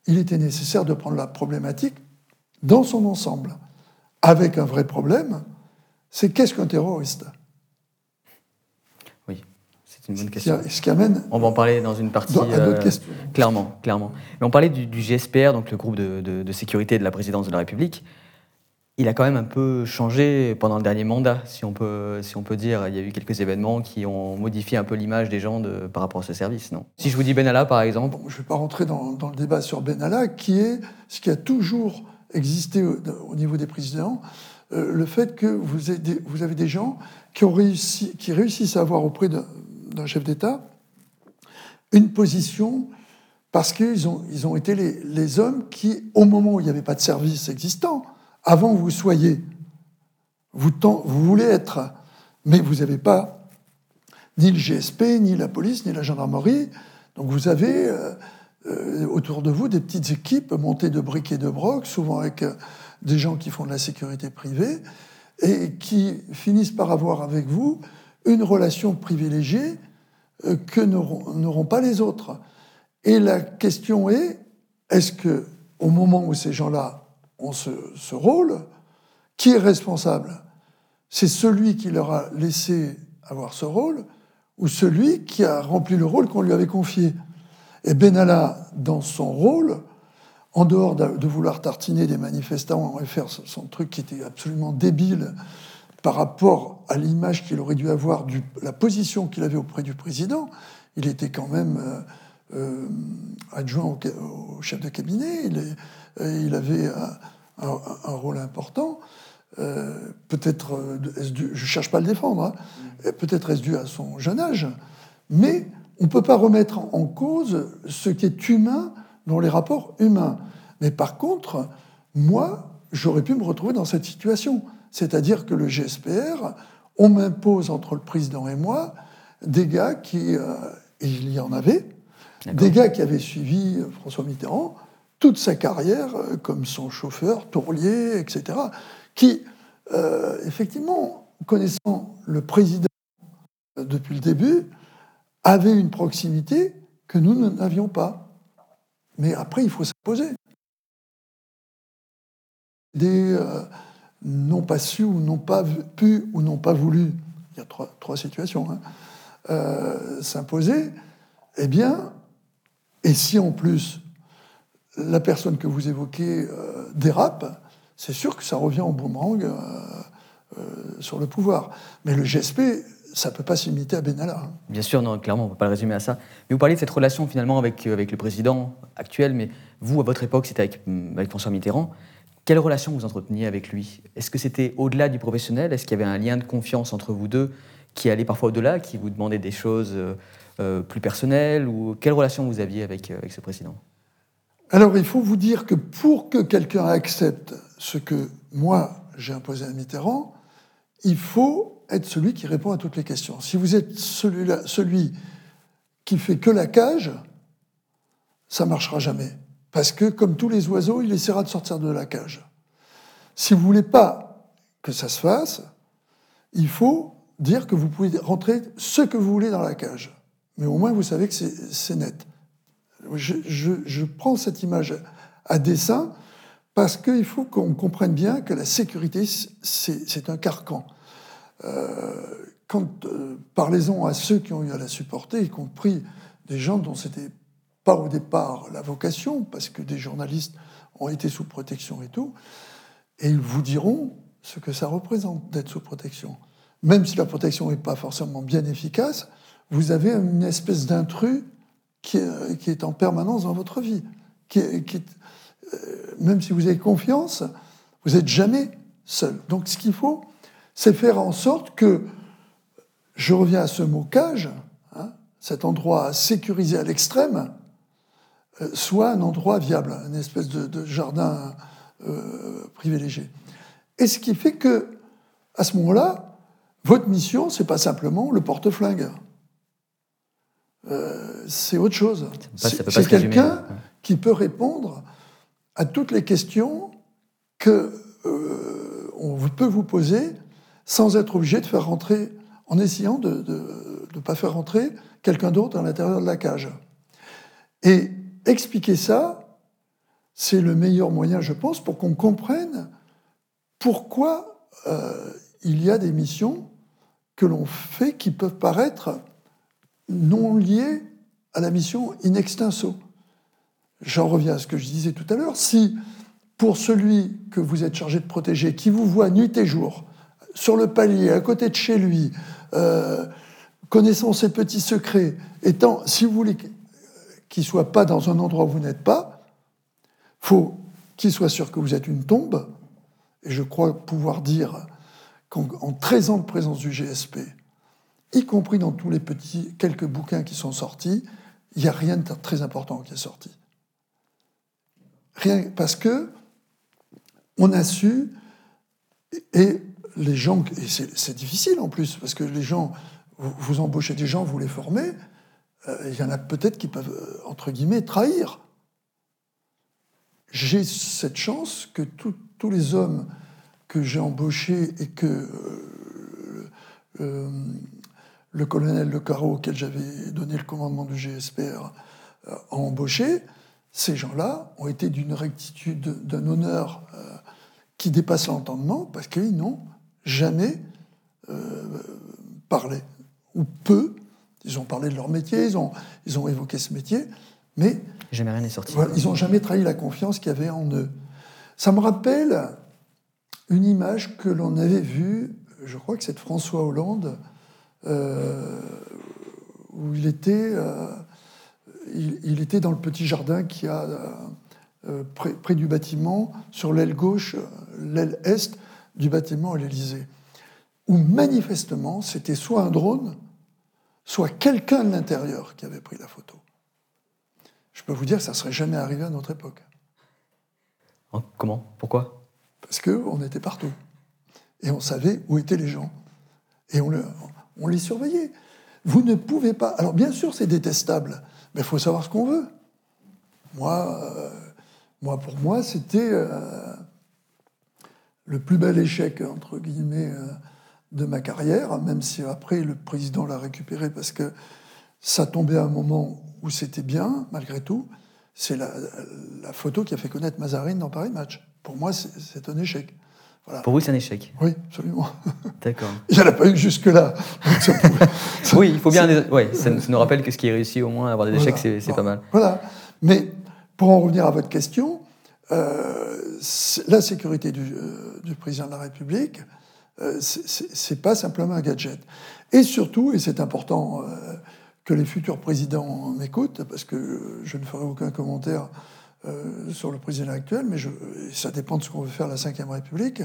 il était nécessaire de prendre la problématique dans son ensemble, avec un vrai problème, c'est qu'est-ce qu'un terroriste? Une bonne question. Ce qui amène on va en parler dans une partie. Euh, clairement, clairement. Mais on parlait du, GSPR, donc le groupe de, sécurité de la présidence de la République il a quand même un peu changé pendant le dernier mandat, si on peut, si on peut dire. Il y a eu quelques événements qui ont modifié un peu l'image des gens de, par rapport à ce service, non? Si je vous dis Benalla, par exemple. je ne vais pas rentrer dans, le débat sur Benalla, qui est ce qui a toujours existé au, niveau des présidents, euh, le fait que vous avez, des, vous avez des gens qui, ont réussi, qui réussissent à avoir auprès d'un chef d'État une position parce qu'ils ont, ils ont été les, hommes qui, au moment où il n'y avait pas de service existant, avant vous soyez. Vous, vous voulez être, mais vous n'avez pas ni le GSP, ni la police, ni la gendarmerie. Donc vous avez euh, euh, autour de vous des petites équipes montées de briques et de brocs, souvent avec euh, des gens qui font de la sécurité privée, et qui finissent par avoir avec vous une relation privilégiée que n'auront pas les autres. Et la question est, est-ce que au moment où ces gens-là ont ce, rôle, qui est responsable? C'est celui qui leur a laissé avoir ce rôle ou celui qui a rempli le rôle qu'on lui avait confié? Et Benalla, dans son rôle, en dehors de vouloir tartiner des manifestants et faire son truc qui était absolument débile par rapport à l'image qu'il aurait dû avoir, de la position qu'il avait auprès du président, il était quand même euh, euh, adjoint au, chef de cabinet, il, avait un, rôle important. Euh, peut-être, je ne cherche pas à le défendre, hein, peut-être est-ce dû à son jeune âge, mais on ne peut pas remettre en cause ce qui est humain dans les rapports humains. Mais par contre, moi, j'aurais pu me retrouver dans cette situation. C'est-à-dire que le GSPR, on m'impose entre le président et moi des gars qui, et il y en avait, des gars qui avaient suivi François Mitterrand toute sa carrière euh, comme son chauffeur, tourlier, etc., qui, euh, effectivement, connaissant le président depuis le début, avait une proximité que nous n'avions pas. Mais après, il faut s'imposer. Des euh, n'ont pas su ou n'ont pas pu ou n'ont pas voulu, il y a trois, situations, hein, s'imposer, eh bien, et si en plus la personne que vous évoquez euh, dérape, c'est sûr que ça revient en boomerang euh, euh, sur le pouvoir. Mais le GSP, ça ne peut pas s'imiter à Benalla. Hein. Bien sûr, non, clairement, on ne peut pas le résumer à ça. Mais vous parlez de cette relation finalement avec, avec le président actuel, mais vous, à votre époque, c'était avec François Mitterrand. Quelle relation vous entreteniez avec lui? Est-ce que c'était au-delà du professionnel? Est-ce qu'il y avait un lien de confiance entre vous deux qui allait parfois au-delà, qui vous demandait des choses plus personnelles? Ou Quelle relation vous aviez avec, avec ce président? Alors il faut vous dire que pour que quelqu'un accepte ce que moi j'ai imposé à Mitterrand, il faut être celui qui répond à toutes les questions. Si vous êtes celui, celui qui fait que la cage, ça marchera jamais. Parce que, comme tous les oiseaux, il essaiera de sortir de la cage. Si vous voulez pas que ça se fasse, il faut dire que vous pouvez rentrer ce que vous voulez dans la cage. Mais au moins, vous savez que c'est net. Je, prends cette image à dessein parce qu'il faut qu'on comprenne bien que la sécurité, c'est un carcan. Euh, quand euh, parlez-en à ceux qui ont eu à la supporter, y compris des gens dont c'était pas au départ la vocation, parce que des journalistes ont été sous protection et tout, et ils vous diront ce que ça représente d'être sous protection. Même si la protection n'est pas forcément bien efficace, vous avez une espèce d'intrus qui, est en permanence dans votre vie. Euh, même si vous avez confiance, vous n'êtes jamais seul. Donc ce qu'il faut, c'est faire en sorte que, je reviens à ce mot cage, hein, cet endroit sécurisé à l'extrême, euh, soit un endroit viable, une espèce de, jardin euh, privilégié. Et ce qui fait que, à ce moment-là, votre mission, c'est pas simplement le porte-flingue. Euh, c'est autre chose. C'est quelqu'un qui peut répondre à toutes les questions que on peut vous poser sans être obligé de faire rentrer, en essayant de ne pas faire rentrer quelqu'un d'autre à l'intérieur de la cage. Et expliquer ça, c'est le meilleur moyen, je pense, pour qu'on comprenne pourquoi euh, il y a des missions que l'on fait qui peuvent paraître non liées à la mission in extenso. J'en reviens à ce que je disais tout à l'heure. Si pour celui que vous êtes chargé de protéger, qui vous voit nuit et jour, sur le palier, à côté de chez lui, euh, connaissant ses petits secrets, étant, si vous voulez qu'il ne soit pas dans un endroit où vous n'êtes pas, faut qu'il soit sûr que vous êtes une tombe, et je crois pouvoir dire qu'en 13 ans de présence du GSP, y compris dans tous les petits quelques bouquins qui sont sortis, il n'y a rien de très important qui est sorti. Rien, parce que on a su, et les gens, et c'est difficile en plus, parce que les gens, vous, embauchez des gens, vous les formez, il y en a peut-être qui peuvent, euh, entre guillemets, trahir. J'ai cette chance que tous les hommes que j'ai embauchés et que euh, le colonel Le Carreau, auquel j'avais donné le commandement du GSPR, a embauché, ces gens-là ont été d'une rectitude, d'un honneur qui dépasse l'entendement, parce qu'ils n'ont jamais parlé, ou peu, ils ont parlé de leur métier, ils ont, ils ont évoqué ce métier, mais jamais rien n'est sorti. ils n'ont jamais trahi la confiance qu'il y avait en eux. Ça me rappelle une image que l'on avait vue, je crois que c'est de François Hollande, euh, où il était, euh, il, était dans le petit jardin qui a euh, près, près, du bâtiment, sur l'aile gauche, l'aile est du bâtiment à l'Élysée, où manifestement c'était soit un drone, soit quelqu'un de l'intérieur qui avait pris la photo. Je peux vous dire que ça ne serait jamais arrivé à notre époque. Comment? Pourquoi? Parce qu'on était partout. Et on savait où étaient les gens. Et on, on les surveillait. Vous ne pouvez pas. Alors, bien sûr, c'est détestable, mais il faut savoir ce qu'on veut. Moi, euh, moi, pour moi, c'était euh, le plus bel échec, entre guillemets, euh, de ma carrière, même si après le président l'a récupéré parce que ça tombait à un moment où c'était bien, malgré tout. C'est la, photo qui a fait connaître Mazarine dans Paris Match. Pour moi, c'est un échec. Pour vous, c'est un échec Oui, absolument. D'accord. Il n'y en a pas eu jusque-là. oui, il faut bien. Ouais, ça, nous rappelle que ce qui est réussi, au moins, avoir des échecs, c'est pas mal. Voilà. Mais pour en revenir à votre question, euh, la sécurité du, euh, du, président de la République, c'est pas simplement un gadget. Et surtout, et c'est important euh, que les futurs présidents m'écoutent, parce que je ne ferai aucun commentaire euh, sur le président actuel, mais ça dépend de ce qu'on veut faire la Ve République.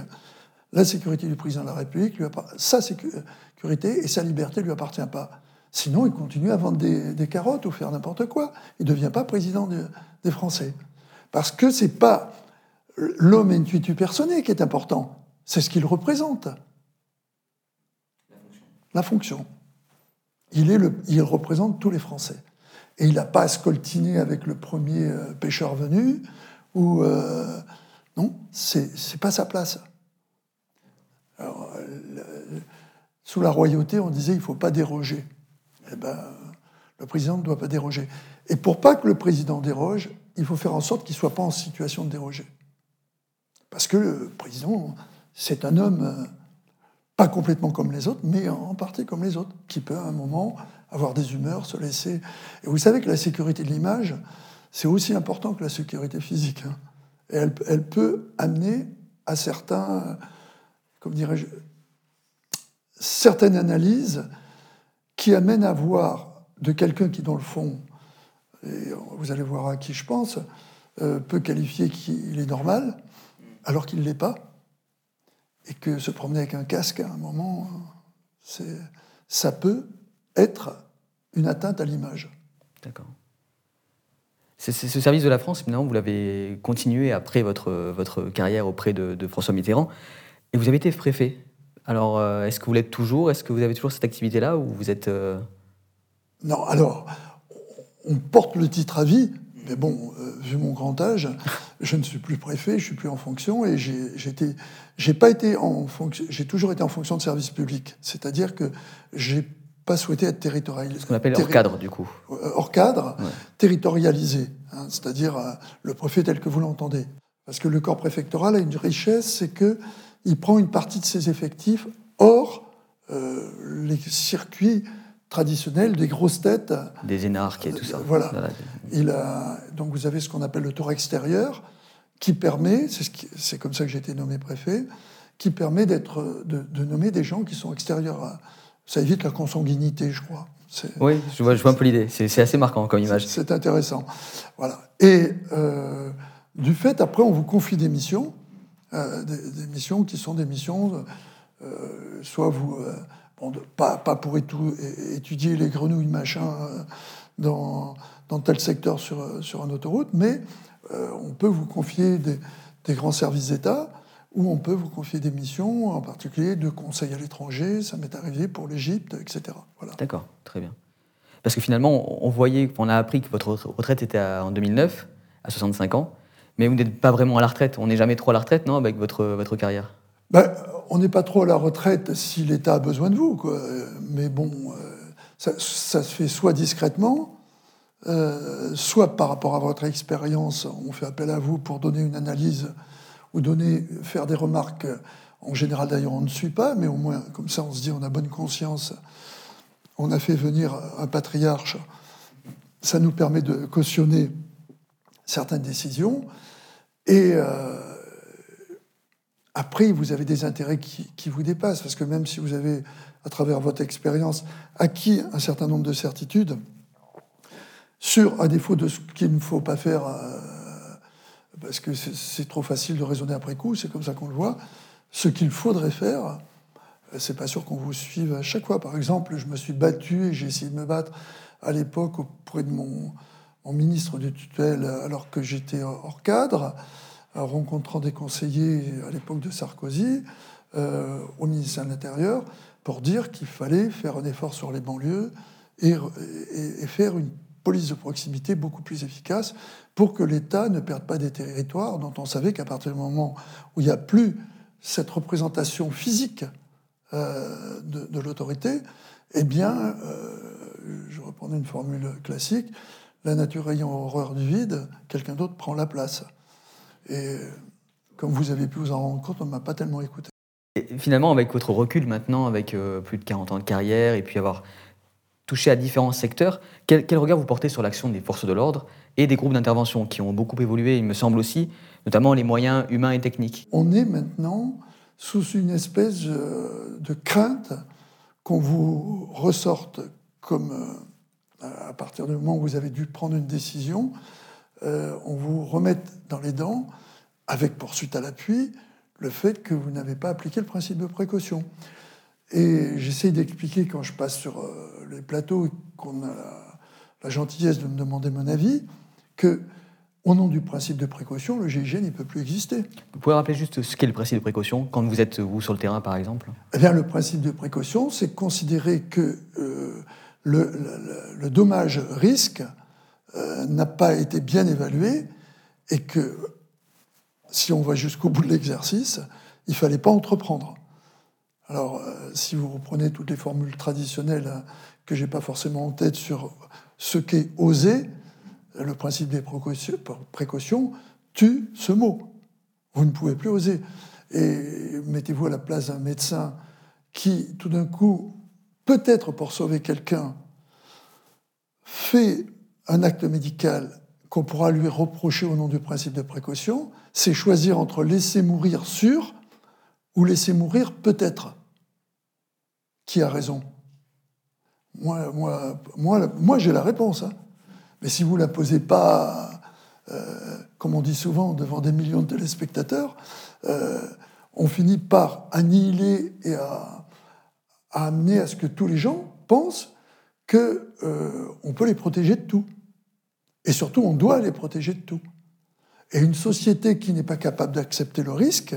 La sécurité du président de la République, lui sa sécurité et sa liberté ne lui appartient pas. Sinon, il continue à vendre des, carottes ou faire n'importe quoi. Il ne devient pas président des Français. Parce que ce n'est pas l'homme intuitu personné qui est important, c'est ce qu'il représente. La fonction. Il, est le, il représente tous les Français. et il n'a pas à scoltiner avec le premier euh, pêcheur venu, ou euh, non, c'est pas sa place. sous la royauté, on disait il ne faut pas déroger. Eh ben, le président ne doit pas déroger. Et pour pas que le président déroge, il faut faire en sorte qu'il ne soit pas en situation de déroger. Parce que le président, c'est un homme euh, pas complètement comme les autres, mais en partie comme les autres, qui peut à un moment avoir des humeurs, se laisser. Et vous savez que la sécurité de l'image, c'est aussi important que la sécurité physique. Hein. Et elle, peut amener à certains, comme dirais-je, certaines analyses qui amènent à voir de quelqu'un qui, dans le fond, et vous allez voir à qui je pense, euh, peut qualifier qu'il est normal, alors qu'il ne l'est pas, et que se promener avec un casque à un moment, ça peut être une atteinte à l'image. D'accord. C'est ce service de la France, maintenant, vous l'avez continué après votre, votre carrière auprès de, François Mitterrand, et vous avez été préfet. Alors, euh, est-ce que vous l'êtes toujours? Est-ce que vous avez toujours cette activité-là ou vous êtes euh, Non, alors, on porte le titre à vie, mais bon, euh, vu mon grand âge, je ne suis plus préfet, je suis plus en fonction et j'ai pas été en fonction, j'ai toujours été en fonction de service public, c'est-à-dire que j'ai pas souhaité être territorialisé. Ce qu'on appelle hors cadre, du coup. Euh, hors cadre, territorialisé, hein, c'est-à-dire euh, le préfet tel que vous l'entendez. Parce que le corps préfectoral a une richesse, c'est que il prend une partie de ses effectifs hors les circuits traditionnel des grosses têtes. Des énarques et tout ça. Voilà. Il a, donc vous avez ce qu'on appelle le tour extérieur, qui permet, c'est comme ça que j'ai été nommé préfet, qui permet d'être, de, nommer des gens qui sont extérieurs. À, ça évite la consanguinité, je crois. Oui, je vois, je vois un peu l'idée. C'est assez marquant comme image. C'est intéressant. Voilà. Et euh, du fait, après, on vous confie des missions, euh, des, missions qui sont des missions, euh, soit vous pas, pas, pour étudier les grenouilles machin euh, dans, tel secteur sur, sur une autoroute, mais euh, on peut vous confier des, des grands services d'État ou on peut vous confier des missions, en particulier de conseil à l'étranger, ça m'est arrivé pour l'Égypte, etc. Voilà. D'accord, très bien. Parce que finalement, on voyait, on a appris que votre retraite était en 2009, à 65 ans, mais vous n'êtes pas vraiment à la retraite. On n'est jamais trop à la retraite, non, avec votre, votre carrière? Ben, on n'est pas trop à la retraite si l'État a besoin de vous. Quoi. Mais bon, euh, ça, se fait soit discrètement, euh, soit par rapport à votre expérience, on fait appel à vous pour donner une analyse ou donner, faire des remarques. En général, d'ailleurs, on ne suit pas, mais au moins, comme ça, on se dit, on a bonne conscience. On a fait venir un patriarche. Ça nous permet de cautionner certaines décisions. Et. Euh, après, vous avez des intérêts qui, vous dépassent, parce que même si vous avez, à travers votre expérience, acquis un certain nombre de certitudes, sur, à défaut de ce qu'il ne faut pas faire, euh, parce que c'est trop facile de raisonner après coup, c'est comme ça qu'on le voit, ce qu'il faudrait faire, euh, c'est pas sûr qu'on vous suive à chaque fois. Par exemple, je me suis battu et j'ai essayé de me battre à l'époque auprès de mon, mon ministre de tutelle alors que j'étais hors cadre rencontrant des conseillers à l'époque de Sarkozy euh, au ministère de l'Intérieur pour dire qu'il fallait faire un effort sur les banlieues et, faire une police de proximité beaucoup plus efficace pour que l'État ne perde pas des territoires dont on savait qu'à partir du moment où il n'y a plus cette représentation physique euh, de, l'autorité, eh bien, euh, je reprends une formule classique, la nature ayant horreur du vide, quelqu'un d'autre prend la place. Et comme vous avez pu vous en rendre compte, on ne m'a pas tellement écouté. Et finalement, avec votre recul maintenant, avec euh, plus de 40 ans de carrière, et puis avoir touché à différents secteurs, quel, regard vous portez sur l'action des forces de l'ordre et des groupes d'intervention qui ont beaucoup évolué, il me semble aussi, notamment les moyens humains et techniques? On est maintenant sous une espèce euh, de crainte qu'on vous ressorte comme, euh, à partir du moment où vous avez dû prendre une décision, euh, on vous remette dans les dents, avec poursuite à l'appui, le fait que vous n'avez pas appliqué le principe de précaution. Et j'essaie d'expliquer quand je passe sur euh, les plateaux et qu'on a la, gentillesse de me demander mon avis, que au nom du principe de précaution, le GIGN ne peut plus exister. Vous pouvez rappeler juste ce qu'est le principe de précaution quand vous êtes, vous, sur le terrain, par exemple? Eh bien, Le principe de précaution, c'est considérer que euh, le, le dommage-risque n'a pas été bien évalué et que si on va jusqu'au bout de l'exercice, il ne fallait pas entreprendre. Alors, si vous reprenez toutes les formules traditionnelles hein, que je n'ai pas forcément en tête sur ce qu'est oser, le principe des précautions tue ce mot. Vous ne pouvez plus oser. Et mettez-vous à la place d'un médecin qui, tout d'un coup, peut-être pour sauver quelqu'un, fait un acte médical qu'on pourra lui reprocher au nom du principe de précaution, c'est choisir entre laisser mourir sûr ou laisser mourir peut-être. Qui a raison? Moi, j'ai la réponse. Hein. Mais si vous ne la posez pas, euh, comme on dit souvent, devant des millions de téléspectateurs, euh, on finit par annihiler et à, amener à ce que tous les gens pensent qu'on euh, peut les protéger de tout. Et surtout, on doit les protéger de tout. Et une société qui n'est pas capable d'accepter le risque,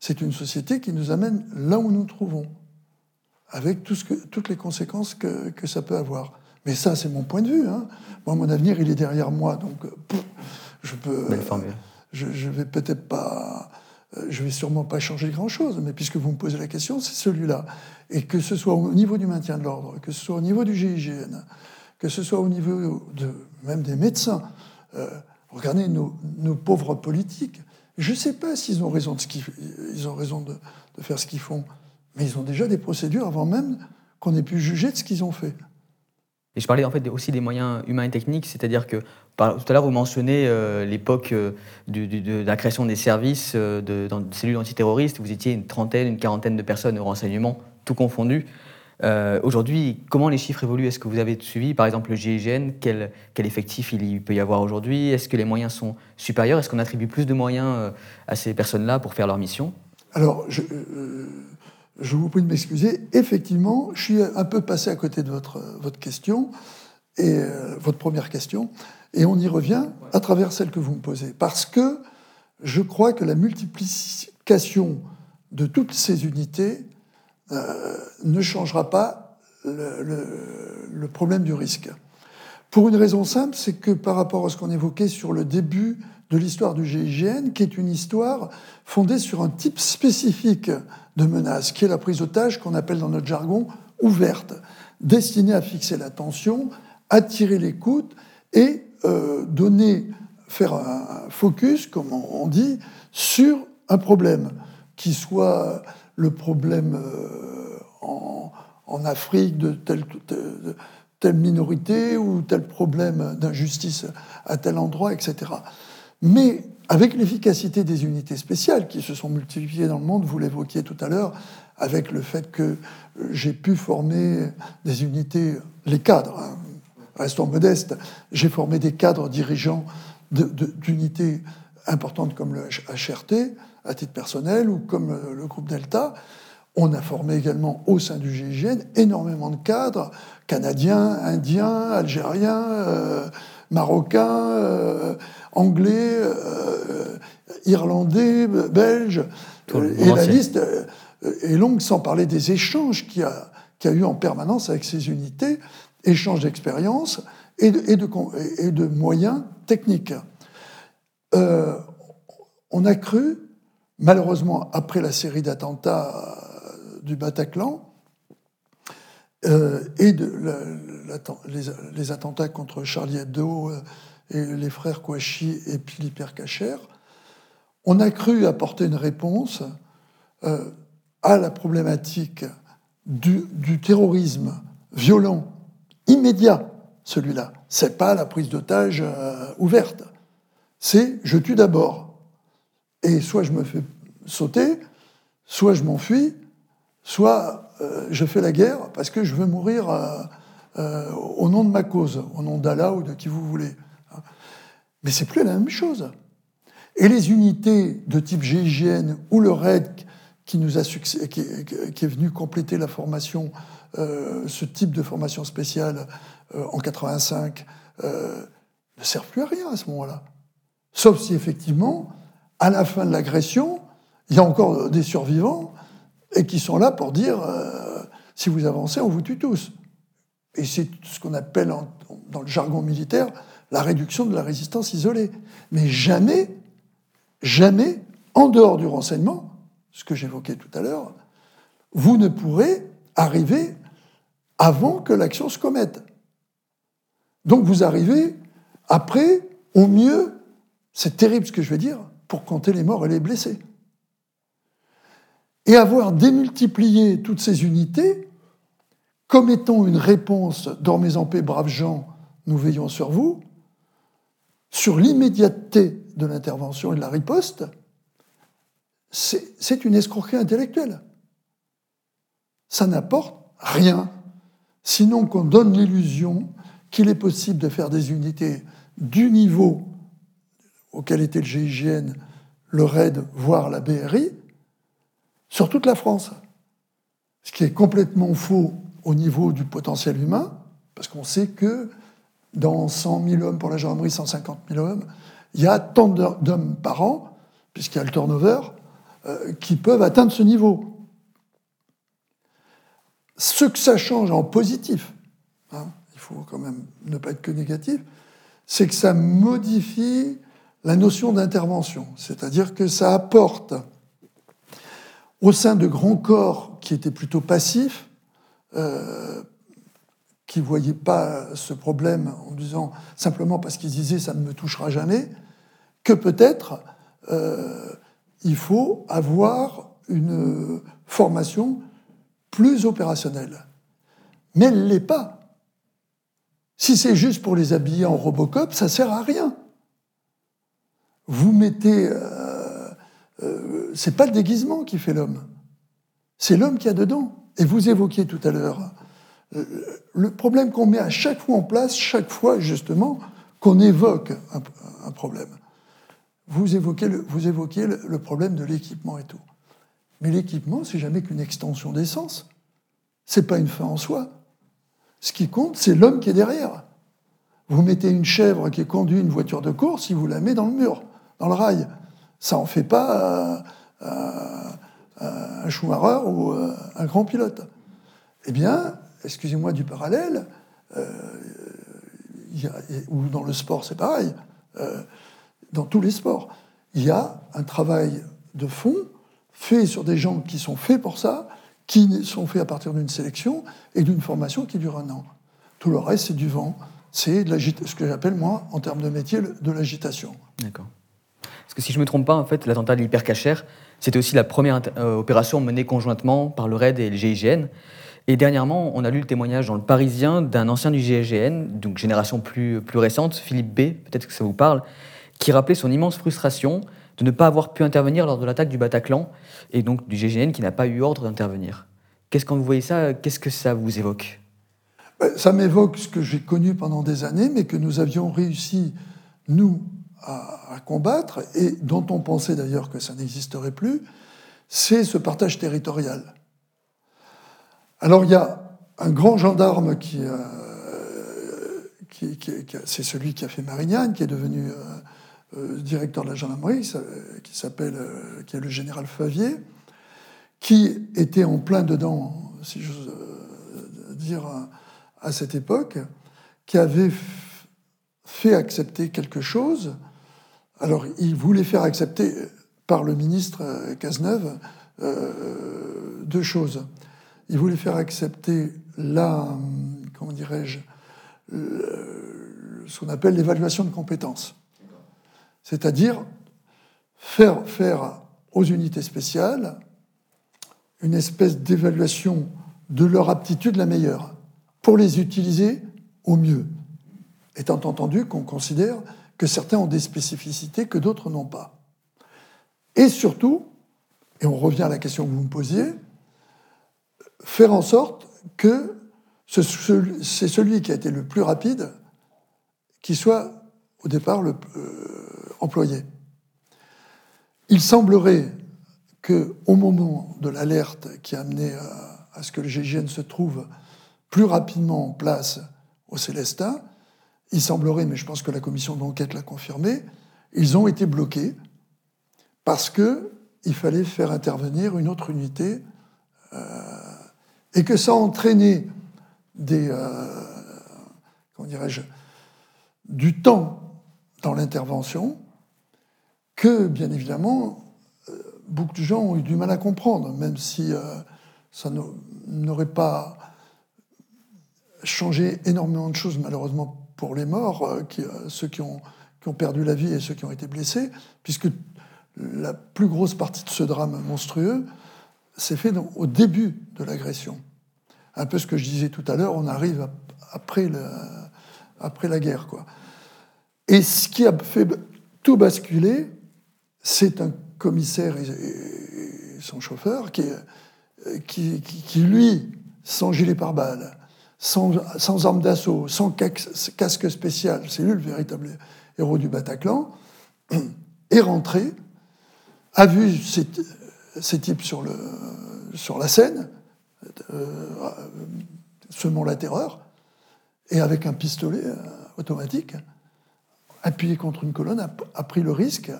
c'est une société qui nous amène là où nous nous trouvons, avec tout ce que, toutes les conséquences que, que, ça peut avoir. Mais ça, c'est mon point de vue. Hein. Moi, mon avenir, il est derrière moi, donc je peux. je, je vais peut-être pas euh, je vais sûrement pas changer grand-chose, mais puisque vous me posez la question, c'est celui-là. Et que ce soit au niveau du maintien de l'ordre, que ce soit au niveau du GIGN, que ce soit au niveau de, même des médecins, euh, regardez nos, pauvres politiques. Je ne sais pas s'ils ont raison, de, ce ils ont raison de, faire ce qu'ils font, mais ils ont déjà des procédures avant même qu'on ait pu juger de ce qu'ils ont fait. Et je parlais en fait aussi des moyens humains et techniques, c'est-à-dire que tout à l'heure vous mentionnez euh, l'époque euh, de, la création des services euh, de, dans cellules antiterroristes, vous étiez une trentaine, une quarantaine de personnes au renseignement, tout confondu. Aujourd'hui, comment les chiffres évoluent? Est-ce que vous avez suivi, par exemple, le GIGN quel, effectif il peut y avoir aujourd'hui? Est-ce que les moyens sont supérieurs? Est-ce qu'on attribue plus de moyens à ces personnes-là pour faire leur mission? Alors, je, je vous prie de m'excuser. Effectivement, je suis un peu passé à côté de votre, question, et euh, votre première question, et on y revient à travers celle que vous me posez. Parce que je crois que la multiplication de toutes ces unités euh, ne changera pas le, problème du risque. Pour une raison simple, c'est que par rapport à ce qu'on évoquait sur le début de l'histoire du GIGN, qui est une histoire fondée sur un type spécifique de menace, qui est la prise d'otage qu'on appelle dans notre jargon ouverte, destinée à fixer l'attention, attirer l'écoute et euh, donner, faire un focus, comme on dit, sur un problème, qui soit le problème euh, en, Afrique de telle, minorité ou tel problème d'injustice à tel endroit, etc. Mais avec l'efficacité des unités spéciales qui se sont multipliées dans le monde, vous l'évoquiez tout à l'heure, avec le fait que j'ai pu former des unités, les cadres, hein, restons modestes, j'ai formé des cadres dirigeants d'unités importantes comme le HRT, à titre personnel, ou comme le groupe Delta. On a formé également au sein du GIGN énormément de cadres, canadiens, indiens, algériens, euh, marocains, euh, anglais, euh, irlandais, belges. et la liste est longue, sans parler des échanges qu'il y, a, a eu en permanence avec ces unités, échanges d'expériences et de, et, de, et de, moyens techniques. Euh, on a cru, malheureusement, après la série d'attentats du Bataclan, euh, et les, attentats contre Charlie Hebdo euh, et les frères Kouachi et Philippe Kacher, on a cru apporter une réponse euh, à la problématique du, terrorisme violent, immédiat, celui-là. C'est pas la prise d'otage ouverte. C'est je tue d'abord. Et soit je me fais sauter, soit je m'enfuis, soit euh, je fais la guerre parce que je veux mourir euh, euh, au nom de ma cause, au nom d'Allah ou de qui vous voulez. Mais c'est plus la même chose. Et les unités de type GIGN ou le RAID qui, nous a est venu compléter la formation, ce type de formation spéciale en 85, ne servent plus à rien à ce moment-là. Sauf si effectivement, à la fin de l'agression, il y a encore des survivants et qui sont là pour dire euh, si vous avancez, on vous tue tous. Et c'est ce qu'on appelle dans le jargon militaire la réduction de la résistance isolée. Mais jamais, jamais, en dehors du renseignement, ce que j'évoquais tout à l'heure, vous ne pourrez arriver avant que l'action se commette. Donc vous arrivez après, au mieux, c'est terrible ce que je vais dire, pour compter les morts et les blessés. Et avoir démultiplié toutes ces unités comme étant une réponse, dormez en paix, braves gens, nous veillons sur vous, sur l'immédiateté de l'intervention et de la riposte, c'est une escroquerie intellectuelle. Ça n'apporte rien, sinon qu'on donne l'illusion qu'il est possible de faire des unités du niveau auquel était le GIGN, le RAID, voire la BRI, sur toute la France. Ce qui est complètement faux au niveau du potentiel humain, parce qu'on sait que dans 100 000 hommes pour la gendarmerie, 150 000 hommes, il y a tant d'hommes par an, puisqu'il y a le turnover, euh, qui peuvent atteindre ce niveau. Ce que ça change en positif, hein, il faut quand même ne pas être que négatif, c'est que ça modifie la notion d'intervention, c'est-à-dire que ça apporte au sein de grands corps qui étaient plutôt passifs, euh, qui ne voyaient pas ce problème en disant simplement parce qu'ils disaient ça ne me touchera jamais, que peut-être euh, il faut avoir une formation plus opérationnelle. Mais elle ne l'est pas. Si c'est juste pour les habiller en Robocop, ça ne sert à rien. Vous mettez. Euh, euh, c'est pas le déguisement qui fait l'homme, c'est l'homme qui a dedans. Et vous évoquiez tout à l'heure euh, le problème qu'on met à chaque fois en place, chaque fois justement qu'on évoque un, problème. Vous évoquez, le, vous évoquiez le, problème de l'équipement et tout. Mais l'équipement, c'est jamais qu'une extension d'essence. C'est pas une fin en soi. Ce qui compte, c'est l'homme qui est derrière. Vous mettez une chèvre qui conduit une voiture de course, il vous la met dans le mur, dans le rail. Ça en fait pas euh, euh, un Schumacher ou un grand pilote. Eh bien, excusez-moi du parallèle, euh, ou dans le sport c'est pareil, euh, dans tous les sports, il y a un travail de fond fait sur des gens qui sont faits pour ça, qui sont faits à partir d'une sélection et d'une formation qui dure un an. Tout le reste, c'est du vent, c'est ce que j'appelle, moi, en termes de métier, de l'agitation. D'accord. Parce que si je ne me trompe pas, en fait, l'attentat de l'hypercachère, c'était aussi la première euh, opération menée conjointement par le RAID et le GIGN. Et dernièrement, on a lu le témoignage dans le Parisien d'un ancien du GIGN, donc génération plus, plus récente, Philippe B, peut-être que ça vous parle, qui rappelait son immense frustration de ne pas avoir pu intervenir lors de l'attaque du Bataclan, et donc du GIGN qui n'a pas eu ordre d'intervenir. Qu'est-ce quand vous voyez ça, qu'est-ce que ça vous évoque? Ben, Ça m'évoque ce que j'ai connu pendant des années, mais que nous avions réussi, nous, à, combattre, et dont on pensait d'ailleurs que ça n'existerait plus, c'est ce partage territorial. Alors il y a un grand gendarme qui, euh, c'est celui qui a fait Marignane, qui est devenu euh, euh, directeur de la gendarmerie, qui s'appelle, qui est le général Favier, qui était en plein dedans, si j'ose dire, à cette époque, qui avait fait accepter quelque chose. Alors, il voulait faire accepter par le ministre Cazeneuve deux choses il voulait faire accepter la, comment dirais-je, ce qu'on appelle l'évaluation de compétences. C'est-à-dire faire faire aux unités spéciales une espèce d'évaluation de leur aptitude la meilleure, pour les utiliser au mieux, étant entendu qu'on considère que certains ont des spécificités que d'autres n'ont pas. Et surtout, et on revient à la question que vous me posiez, faire en sorte que c'est celui qui a été le plus rapide qui soit au départ le, euh, employé. Il semblerait que au moment de l'alerte qui a amené à, ce que le GIGN se trouve plus rapidement en place au Célestin, il semblerait, mais je pense que la commission d'enquête l'a confirmé, ils ont été bloqués parce qu'il fallait faire intervenir une autre unité euh, et que ça a entraîné des, euh, comment dirais-je, du temps dans l'intervention que, bien évidemment, euh, beaucoup de gens ont eu du mal à comprendre, même si ça n'aurait pas changé énormément de choses, malheureusement, pour les morts, euh, ceux qui ont, qui ont perdu la vie et ceux qui ont été blessés, puisque la plus grosse partie de ce drame monstrueux s'est fait au début de l'agression. Un peu ce que je disais tout à l'heure, on arrive après, après la guerre. Quoi. Et ce qui a fait tout basculer, c'est un commissaire et, son chauffeur qui, qui, qui, lui, sans gilet pare-balles, sans, sans arme d'assaut, sans casque spécial, c'est lui le véritable héros du Bataclan, est rentré, a vu ces, types sur, la scène, euh, semant la terreur, et avec un pistolet euh, automatique, appuyé contre une colonne, a, pris le risque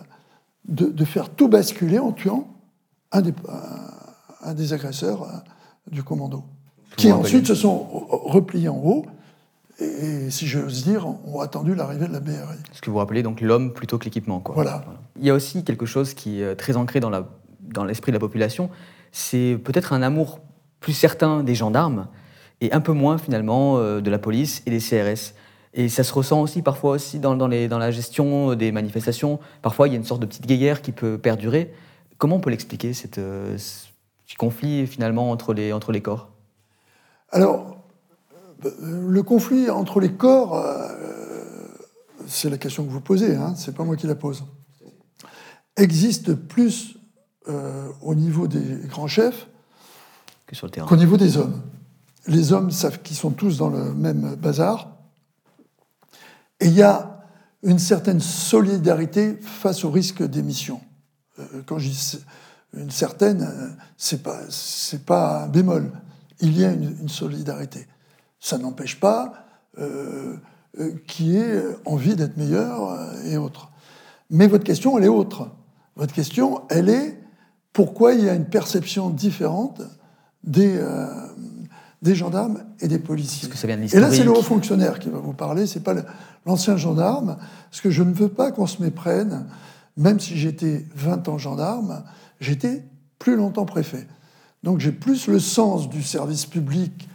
de, faire tout basculer en tuant un des, un des agresseurs euh, du commando, qui ensuite se sont repliés en haut et, si j'ose dire, ont attendu l'arrivée de la BRI. Ce que vous rappelez donc l'homme plutôt que l'équipement. Voilà. Il y a aussi quelque chose qui est très ancré dans l'esprit dans de la population, c'est peut-être un amour plus certain des gendarmes et un peu moins finalement euh, de la police et des CRS. Et ça se ressent aussi parfois aussi dans, dans, les, dans, la gestion des manifestations. Parfois, il y a une sorte de petite guéguerre qui peut perdurer. Comment on peut l'expliquer, cette, euh, ce conflit finalement entre les, entre les corps? Alors, le conflit entre les corps, euh, c'est la question que vous posez, hein, c'est pas moi qui la pose, existe plus euh, au niveau des grands chefs qu'au niveau des hommes. Les hommes savent qu'ils sont tous dans le même bazar. Et il y a une certaine solidarité face au risque d'émission. Euh, quand je dis une certaine, c'est pas pas un bémol. Il y a une solidarité ça n'empêche pas euh, euh, qu'il y ait envie d'être meilleur euh, et autres. Mais votre question, elle est autre. Votre question, elle est pourquoi il y a une perception différente des, des gendarmes et des policiers. Que ça vient de et là, c'est le haut fonctionnaire qui va vous parler, c'est pas l'ancien gendarme, parce que je ne veux pas qu'on se méprenne, même si j'étais 20 ans gendarme, j'étais plus longtemps préfet. Donc j'ai plus le sens du service public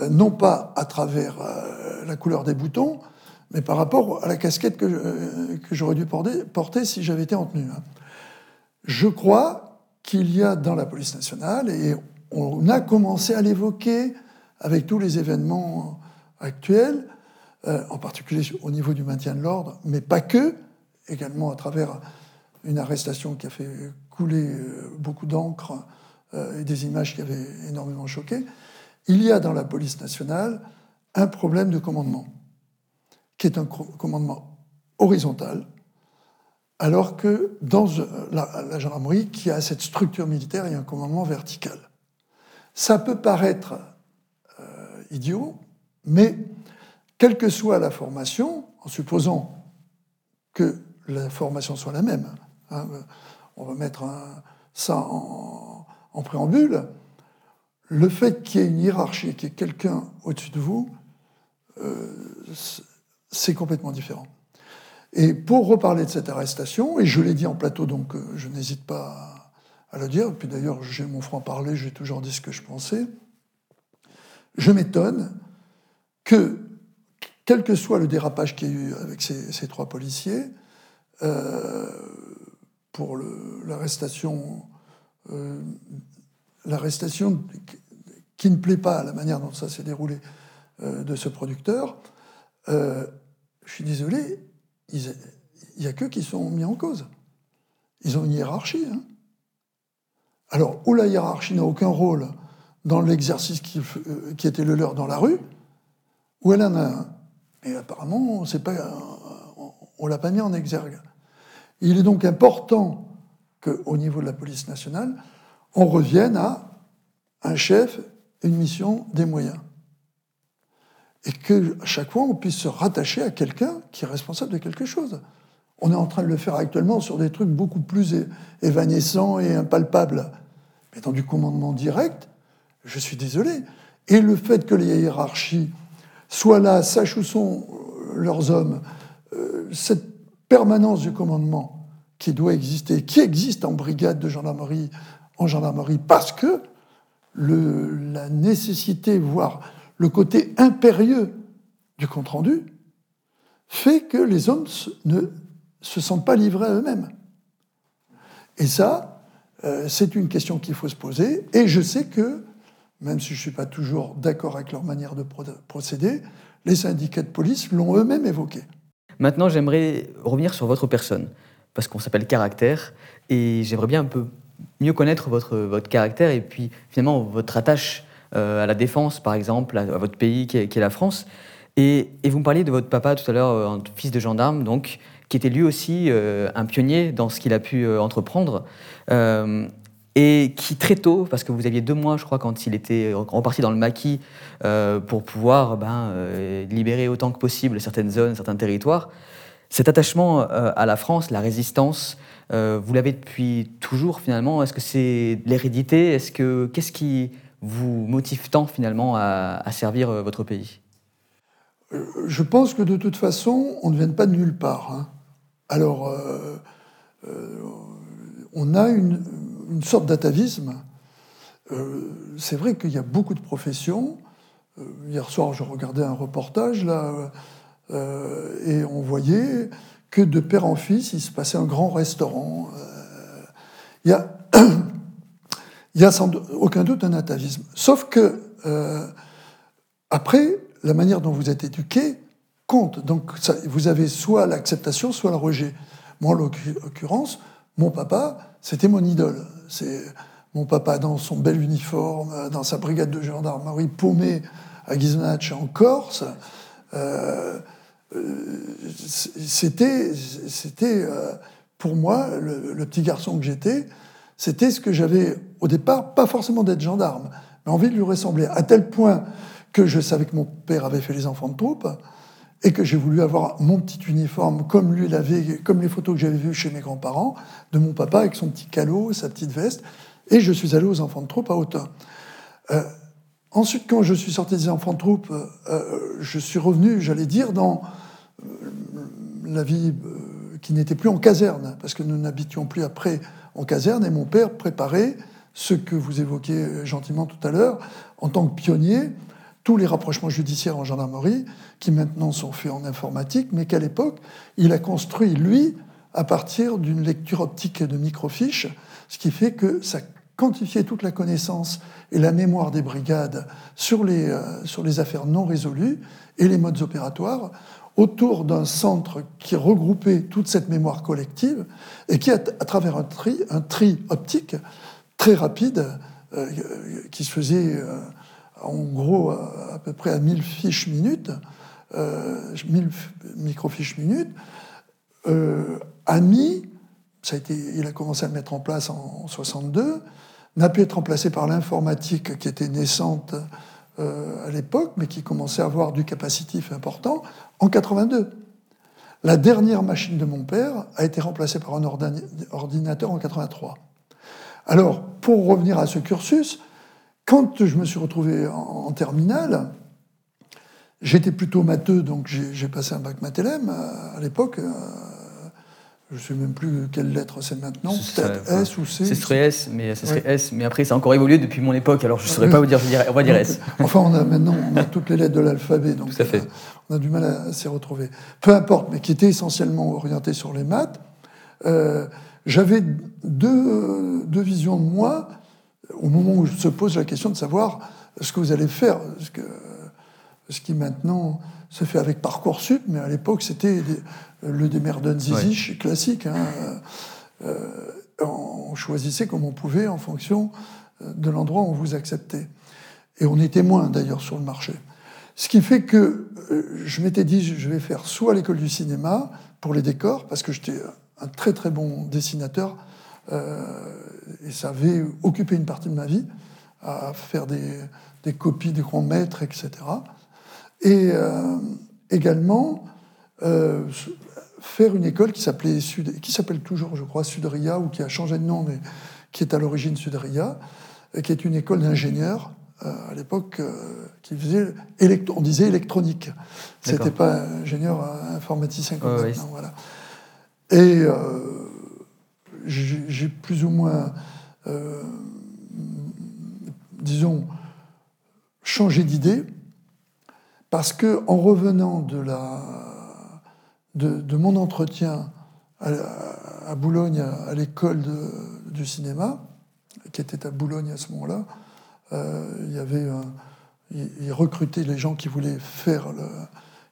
euh, non pas à travers euh, la couleur des boutons, mais par rapport à la casquette que, euh, j'aurais dû porter, si j'avais été en tenue. Hein. Je crois qu'il y a dans la police nationale, et on a commencé à l'évoquer avec tous les événements actuels, en particulier au niveau du maintien de l'ordre, mais pas que, également à travers une arrestation qui a fait couler beaucoup d'encre et des images qui avaient énormément choqué, il y a dans la police nationale un problème de commandement, qui est un commandement horizontal, alors que dans la, gendarmerie, qui a cette structure militaire, il y a un commandement vertical. Ça peut paraître euh, idiot, mais quelle que soit la formation, en supposant que la formation soit la même, hein, on va mettre ça en préambule, le fait qu'il y ait une hiérarchie, qu'il y ait quelqu'un au-dessus de vous, euh, c'est complètement différent. Et pour reparler de cette arrestation, et je l'ai dit en plateau, donc euh, je n'hésite pas à le dire, puis d'ailleurs j'ai mon franc-parler, j'ai toujours dit ce que je pensais, je m'étonne que, quel que soit le dérapage qu'il y a eu avec ces, trois policiers, euh, pour l'arrestation l'arrestation qui ne plaît pas à la manière dont ça s'est déroulé euh, de ce producteur, euh, je suis désolé, il n'y a que qui sont mis en cause. Ils ont une hiérarchie. Hein. Alors, où la hiérarchie n'a aucun rôle dans l'exercice qui, euh, qui, était le leur dans la rue, où elle en a un. Et apparemment, on ne l'a pas mis en exergue. Il est donc important qu'au niveau de la police nationale, on revienne à un chef, une mission, des moyens. Et que à chaque fois, on puisse se rattacher à quelqu'un qui est responsable de quelque chose. On est en train de le faire actuellement sur des trucs beaucoup plus évanescents et impalpables. Mais dans du commandement direct, je suis désolé. Et le fait que les hiérarchies soient là, sachent où sont leurs hommes, cette permanence du commandement qui doit exister, qui existe en brigade de gendarmerie, en gendarmerie, parce que la nécessité, voire le côté impérieux du compte-rendu, fait que les hommes ne se sentent pas livrés à eux-mêmes. Et ça, euh, c'est une question qu'il faut se poser. Et je sais que, même si je ne suis pas toujours d'accord avec leur manière de procéder, les syndicats de police l'ont eux-mêmes évoqué. Maintenant, j'aimerais revenir sur votre personne, parce qu'on s'appelle caractère, et j'aimerais bien un peu mieux connaître votre, votre caractère et puis finalement votre attache euh, à la défense, par exemple, à, votre pays qui est, la France. Et, vous me parliez de votre papa tout à l'heure, euh, fils de gendarme, donc, qui était lui aussi euh, un pionnier dans ce qu'il a pu entreprendre. et qui très tôt, parce que vous aviez deux mois, je crois, quand il était reparti dans le maquis pour pouvoir ben, libérer autant que possible certaines zones, certains territoires, cet attachement à la France, la résistance, vous l'avez depuis toujours finalement. Est-ce que c'est l'hérédité? Est-ce que qu'est-ce qui vous motive tant finalement à, servir euh, votre pays? Euh, Je pense que de toute façon, on ne vient pas de nulle part. Hein. Alors, euh, on a une, sorte d'atavisme. c'est vrai qu'il y a beaucoup de professions. hier soir, je regardais un reportage là, et on voyait que de père en fils, il se passait un grand restaurant. Il y a il y a sans aucun doute un atavisme. Sauf que, euh, après, la manière dont vous êtes éduqué compte. Donc, vous avez soit l'acceptation, soit le rejet. Moi, en l'occurrence, mon papa, c'était mon idole. C'est mon papa dans son bel uniforme, dans sa brigade de gendarmerie paumée à Gizonach en Corse. Euh, euh, c'était, c'était pour moi, le petit garçon que j'étais, c'était ce que j'avais au départ, pas forcément d'être gendarme, mais envie de lui ressembler, à tel point que je savais que mon père avait fait les enfants de troupe et que j'ai voulu avoir mon petit uniforme comme lui l'avait, comme les photos que j'avais vues chez mes grands-parents, de mon papa avec son petit calot, sa petite veste, et je suis allé aux enfants de troupe à Autun. Euh, ensuite, quand je suis sorti des enfants de troupe, euh, je suis revenu, j'allais dire, dans euh, la vie qui n'était plus en caserne, parce que nous n'habitions plus après en caserne, et mon père préparait ce que vous évoquiez gentiment tout à l'heure, en tant que pionnier, tous les rapprochements judiciaires en gendarmerie, qui maintenant sont faits en informatique, mais qu'à l'époque, il a construit, lui, à partir d'une lecture optique de microfiches, ce qui fait que ça quantifiait toute la connaissance et la mémoire des brigades sur les, euh, sur les affaires non résolues et les modes opératoires autour d'un centre qui regroupait toute cette mémoire collective et qui, à, travers un tri, un tri optique très rapide, euh, qui se faisait euh, en gros à, peu près à 1000 fiches minutes, 1000 euh, microfiches minutes, a mis, il a commencé à le mettre en place en, 62, n'a pu être remplacé par l'informatique qui était naissante à l'époque, mais qui commençait à avoir du capacitif important en 82. La dernière machine de mon père a été remplacée par un ordinateur en 83. Alors, pour revenir à ce cursus, quand je me suis retrouvé en, terminale, j'étais plutôt matheux, donc j'ai passé un bac mathélème à, l'époque. Euh, je ne sais même plus quelle lettre c'est maintenant, peut-être S ou C. Ce serait S, mais ça serait S, mais après ça a encore évolué depuis mon époque, alors je ne saurais pas vous dire, on va dire S. Enfin, on a maintenant on a toutes les lettres de l'alphabet, donc Tout à fait. on a du mal à, s'y retrouver. Peu importe, mais qui était essentiellement orienté sur les maths. Euh, j'avais deux, deux, visions de moi au moment où se pose la question de savoir ce que vous allez faire, ce, que, ce qui maintenant se fait avec Parcoursup, mais à l'époque c'était le Demerden Zizi classique. Hein. Euh, on choisissait comme on pouvait en fonction de l'endroit où on vous acceptait. Et on était moins d'ailleurs sur le marché. Ce qui fait que euh, je m'étais dit, je vais faire soit l'école du cinéma pour les décors, parce que j'étais un très très bon dessinateur, euh, et ça avait occupé une partie de ma vie, à faire des, des copies des grands maîtres, etc. Et euh, également euh, faire une école qui s'appelait Sud, qui s'appelle toujours, je crois, Sudria, ou qui a changé de nom, mais qui est à l'origine Sudria, qui est une école d'ingénieurs à l'époque qui faisait, on disait électronique. C'était pas ingénieur informaticien comme. Voilà. Et j'ai plus ou moins, disons, changé d'idée parce que en revenant de, mon entretien à, Boulogne, à, l'école du cinéma, qui était à Boulogne à ce moment-là, euh, avait il, recrutait les gens qui voulaient faire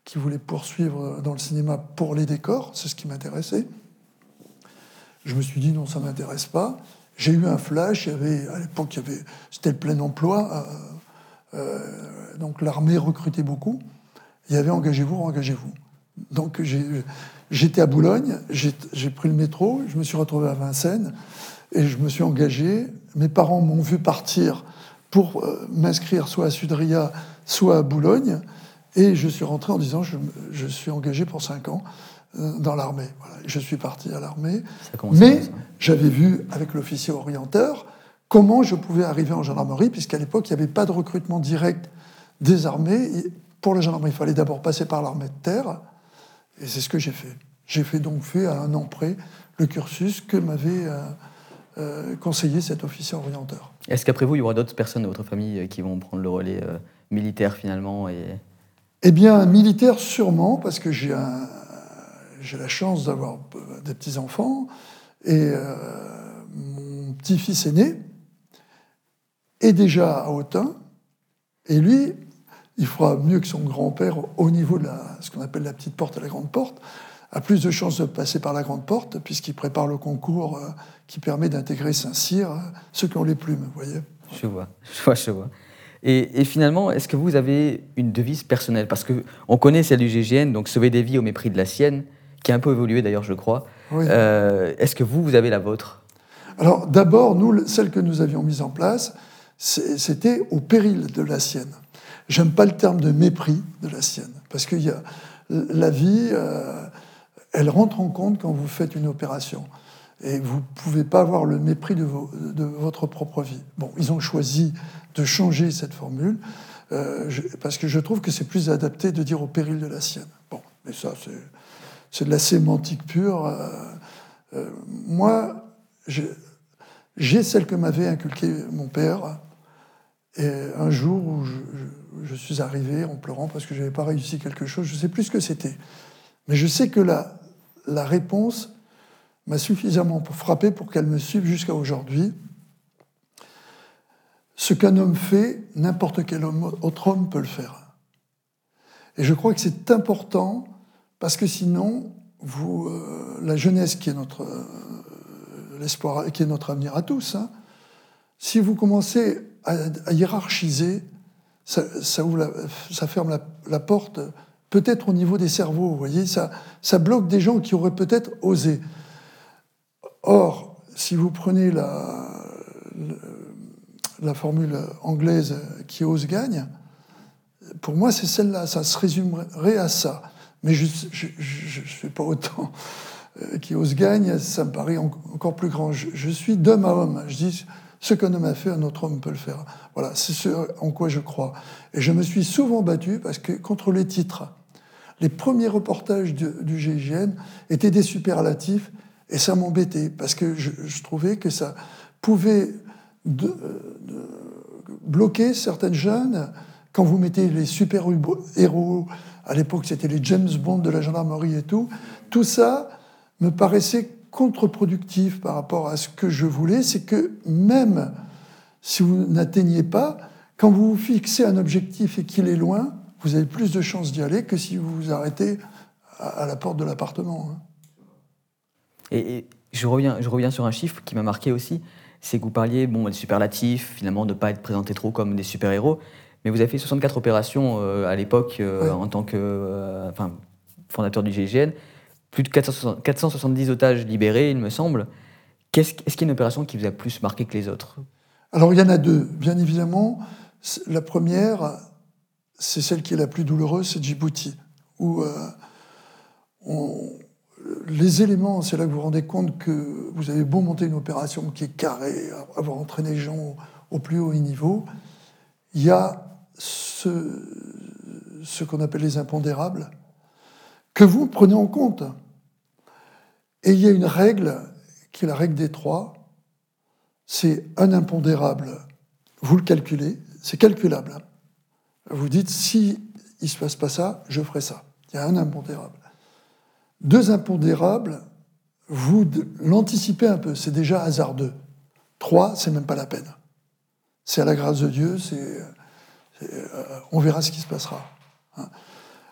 qui voulaient poursuivre dans le cinéma pour les décors, c'est ce qui m'intéressait. Je me suis dit non, ça m'intéresse pas. J'ai eu un flash. À l'époque, c'était le plein emploi. Euh, euh, donc l'armée recrutait beaucoup. Il y avait engagez-vous, engagez-vous. Donc j'étais à Boulogne, j'ai pris le métro, je me suis retrouvé à Vincennes et je me suis engagé. Mes parents m'ont vu partir pour euh, m'inscrire soit à Sudria, soit à Boulogne. Et je suis rentré en disant je, je suis engagé pour 5 ans euh, dans l'armée. Je suis parti à l'armée. Mais j'avais vu avec l'officier orienteur comment je pouvais arriver en gendarmerie, puisqu'à l'époque, il n'y avait pas de recrutement direct des armées. Pour la gendarmerie, il fallait d'abord passer par l'armée de terre, et c'est ce que j'ai fait. J'ai fait donc fait à un an près le cursus que m'avait euh, euh, conseillé cet officier orienteur. Est-ce qu'après vous, il y aura d'autres personnes de votre famille euh, qui vont prendre le relais militaire finalement et... Eh bien, militaire sûrement, parce que j'ai j'ai la chance d'avoir des petits-enfants, et mon petit-fils aîné, est déjà à Autun, et lui, il fera mieux que son grand-père au niveau de la, ce qu'on appelle la petite porte et la grande porte, a plus de chances de passer par la grande porte, puisqu'il prépare le concours euh, qui permet d'intégrer Saint-Cyr, ceux qui ont les plumes, vous voyez. Je vois, je vois, je vois. Et, finalement, est-ce que vous avez une devise personnelle? Parce qu'on connaît celle du GGN, donc sauver des vies au mépris de la sienne, qui a un peu évolué d'ailleurs, je crois. Euh, est-ce que vous, vous avez la vôtre? Alors d'abord, nous, celle que nous avions mise en place, c'était au péril de la sienne. J'aime pas le terme de mépris de la sienne, parce que y a, la vie, euh, elle rentre en compte quand vous faites une opération. Et vous ne pouvez pas avoir le mépris de, votre propre vie. Bon, ils ont choisi de changer cette formule, euh, parce que je trouve que c'est plus adapté de dire au péril de la sienne. Bon, mais ça, c'est de la sémantique pure. Euh, moi, j'ai celle que m'avait inculquée mon père, et un jour où je, suis arrivé en pleurant parce que je n'avais pas réussi quelque chose, je ne sais plus ce que c'était. Mais je sais que la, la réponse m'a suffisamment frappé pour qu'elle me suive jusqu'à aujourd'hui. Ce qu'un homme fait, n'importe quel autre homme peut le faire. Et je crois que c'est important parce que sinon, vous, euh, la jeunesse qui est notre euh, l'espoir, qui est notre avenir à tous, hein, si vous commencez à, hiérarchiser, ça, ça, ferme la, porte, peut-être au niveau des cerveaux, vous voyez, ça, ça bloque des gens qui auraient peut-être osé. Or, si vous prenez la, formule anglaise qui ose gagne, pour moi, c'est celle-là, ça se résumerait à ça. Mais je ne suis pas autant euh, qui ose gagne, ça me paraît encore plus grand. Je suis d'homme à homme. Je dis, ce qu'un homme a fait, un autre homme peut le faire. Voilà, c'est ce en quoi je crois. Et je me suis souvent battu parce que contre les titres, les premiers reportages du, GIGN étaient des superlatifs et ça m'embêtait parce que je, trouvais que ça pouvait bloquer certaines jeunes quand vous mettez les super-héros, à l'époque c'était les James Bond de la gendarmerie et tout, tout ça me paraissait contre-productif par rapport à ce que je voulais, c'est que même si vous n'atteignez pas, quand vous vous fixez un objectif et qu'il est loin, vous avez plus de chances d'y aller que si vous vous arrêtez à la porte de l'appartement. Hein. Et, je, reviens, je reviens sur un chiffre qui m'a marqué aussi, c'est que vous parliez bon, des superlatifs, finalement de ne pas être présenté trop comme des super-héros, mais vous avez fait 64 opérations euh, à l'époque euh, en tant que euh, enfin, fondateur du GIGN plus de 470 otages libérés, il me semble. Est-ce qu'il y a une opération qui vous a plus marqué que les autres? Alors il y en a deux, bien évidemment. La première, c'est celle qui est la plus douloureuse, c'est Djibouti, où euh, les éléments, c'est là que vous vous rendez compte que vous avez beau monter une opération qui est carrée, avoir entraîné les gens au, plus haut niveau, il y a ce, ce qu'on appelle les impondérables, que vous prenez en compte. Et il y a une règle qui est la règle des trois. C'est un impondérable, vous le calculez, c'est calculable. Vous dites, si il ne se passe pas ça, je ferai ça. Il y a un impondérable. Deux impondérables, vous l'anticipez un peu, c'est déjà hasardeux. Trois, c'est même pas la peine. C'est à la grâce de Dieu, c'est, euh, on verra ce qui se passera. Hein.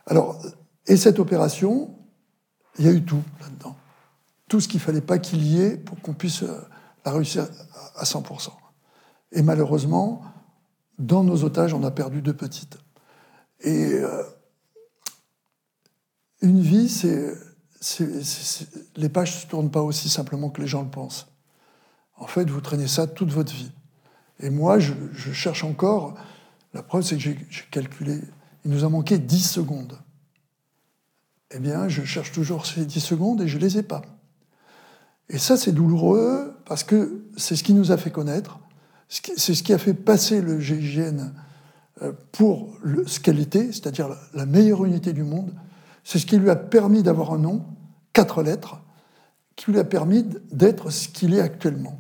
Alors, et cette opération, il y a eu tout là-dedans. Tout ce qu'il ne fallait pas qu'il y ait pour qu'on puisse euh, la réussir à 100%. Et malheureusement, dans nos otages, on a perdu deux petites. Et euh, une vie, c'est, les pages ne se tournent pas aussi simplement que les gens le pensent. En fait, vous traînez ça toute votre vie. Et moi, je, je cherche encore. La preuve, c'est que j'ai calculé. Il nous a manqué 10 secondes eh bien, je cherche toujours ces 10 secondes et je ne les ai pas. Et ça, c'est douloureux parce que c'est ce qui nous a fait connaître, c'est ce qui a fait passer le GIGN euh, pour ce qu'elle était, c'est-à-dire la meilleure unité du monde. C'est ce qui lui a permis d'avoir un nom, quatre lettres, qui lui a permis d'être ce qu'il est actuellement.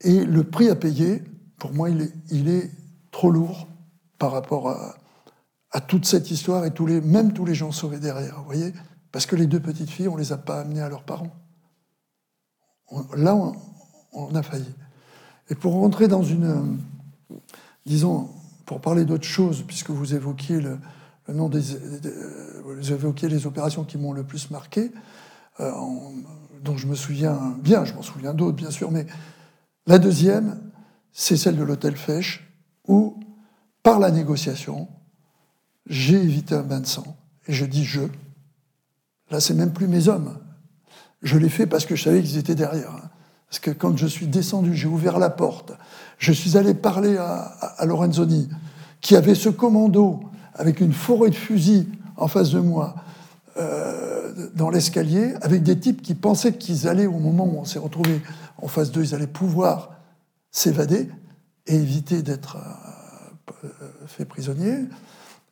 Et le prix à payer, pour moi, il est, il est trop lourd par rapport à, à toute cette histoire et tous les, même tous les gens sauvés derrière, vous voyez Parce que les deux petites filles, on ne les a pas amenées à leurs parents. là, on, a failli. Et pour rentrer dans une. disons, pour parler d'autre chose, puisque vous évoquiez le, nom des. Évoquiez les opérations qui m'ont le plus marqué, euh, dont je me souviens bien, je m'en souviens d'autres, bien sûr, mais la deuxième, c'est celle de l'hôtel Fèche, où, par la négociation, j'ai évité un bain de sang. Et je dis je. Là, c'est même plus mes hommes. Je l'ai fait parce que je savais qu'ils étaient derrière. Hein. Parce que quand je suis descendu, j'ai ouvert la porte, je suis allé parler à, Lorenzoni, qui avait ce commando avec une forêt de fusils en face de moi, euh, dans l'escalier, avec des types qui pensaient qu'ils allaient, au moment où on s'est retrouvés en face d'eux, ils allaient pouvoir s'évader et éviter d'être euh, faits prisonniers.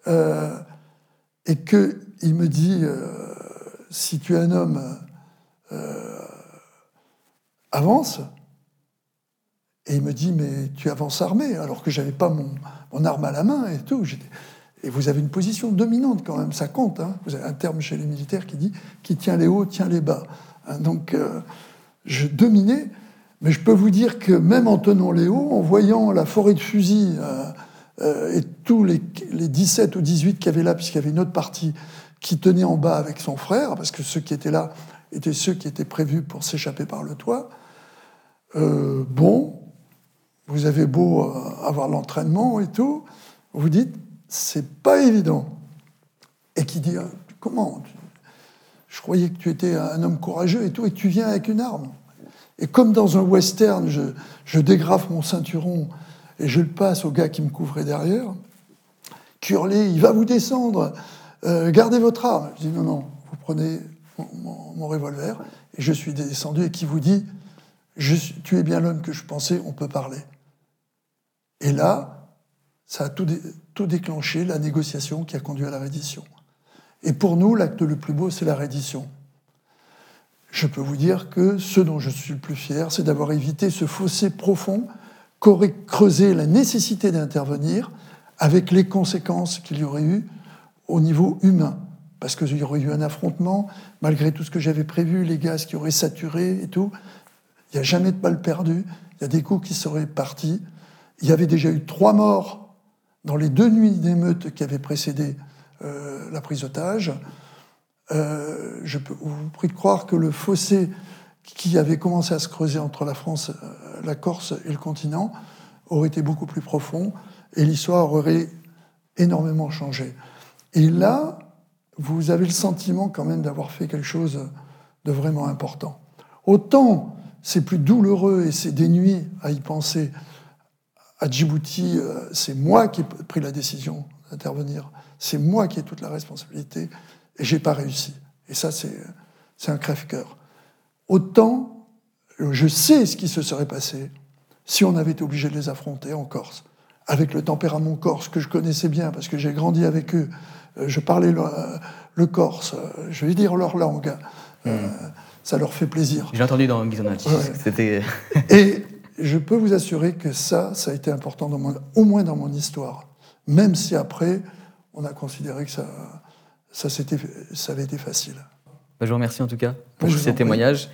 Euh, et qu'il me dit, euh, si tu es un homme, euh, avance. Et il me dit, mais tu avances armé, alors que j'avais pas mon, mon, arme à la main et tout. Et vous avez une position dominante quand même, ça compte. Hein. Vous avez un terme chez les militaires qui dit qui tient les hauts, tient les bas. Hein. donc je dominais, mais je peux vous dire que même en tenant les hauts, en voyant la forêt de fusils euh, et tous les, 17 ou 18 qui avaient là, puisqu'il y avait une autre partie qui tenait en bas avec son frère, parce que ceux qui étaient là étaient ceux qui étaient prévus pour s'échapper par le toit. Euh, bon, vous avez beau euh, avoir l'entraînement et tout, vous dites, c'est pas évident. Et qui dit, comment Je croyais que tu étais un homme courageux et tout, et tu viens avec une arme. Et comme dans un western, je, je dégrafe mon ceinturon et je le passe au gars qui me couvrait derrière, qui hurlait Il va vous descendre, euh, gardez votre arme. Je dis Non, non, vous prenez mon, revolver, et je suis descendu, et qui vous dit Tu es bien l'homme que je pensais, on peut parler. Et là, ça a tout, tout déclenché, la négociation qui a conduit à la reddition. Et pour nous, l'acte le plus beau, c'est la reddition. Je peux vous dire que ce dont je suis le plus fier, c'est d'avoir évité ce fossé profond qu'aurait creusé la nécessité d'intervenir avec les conséquences qu'il y aurait eu au niveau humain. Parce qu'il y aurait eu un affrontement, malgré tout ce que j'avais prévu, les gaz qui auraient saturé et tout. Il n'y a jamais de balles perdues, il y a des coups qui seraient partis. Il y avait déjà eu trois morts dans les deux nuits d'émeute qui avaient précédé euh, la prise d'otage. Euh, je vous prie de croire que le fossé qui avait commencé à se creuser entre la France, euh, la Corse et le continent aurait été beaucoup plus profond et l'histoire aurait énormément changé. Et là, vous avez le sentiment quand même d'avoir fait quelque chose de vraiment important. Autant c'est plus douloureux et c'est nuits à y penser. À Djibouti, euh, c'est moi qui ai pris la décision d'intervenir. C'est moi qui ai toute la responsabilité et j'ai pas réussi. Et ça, c'est un crève-cœur autant je sais ce qui se serait passé si on avait été obligé de les affronter en Corse. avec le tempérament corse que je connaissais bien parce que j'ai grandi avec eux, euh, je parlais le, corse, euh, je vais dire leur langue. Hmm. ça leur fait plaisir. J'ai entendu dans Ghisonati. C'était. Et je peux vous assurer que ça, ça a été important dans au moins dans mon histoire. Même si après, on a considéré que ça, ça, ça avait été facile. Bah, je vous remercie en tout cas pour ces témoignages.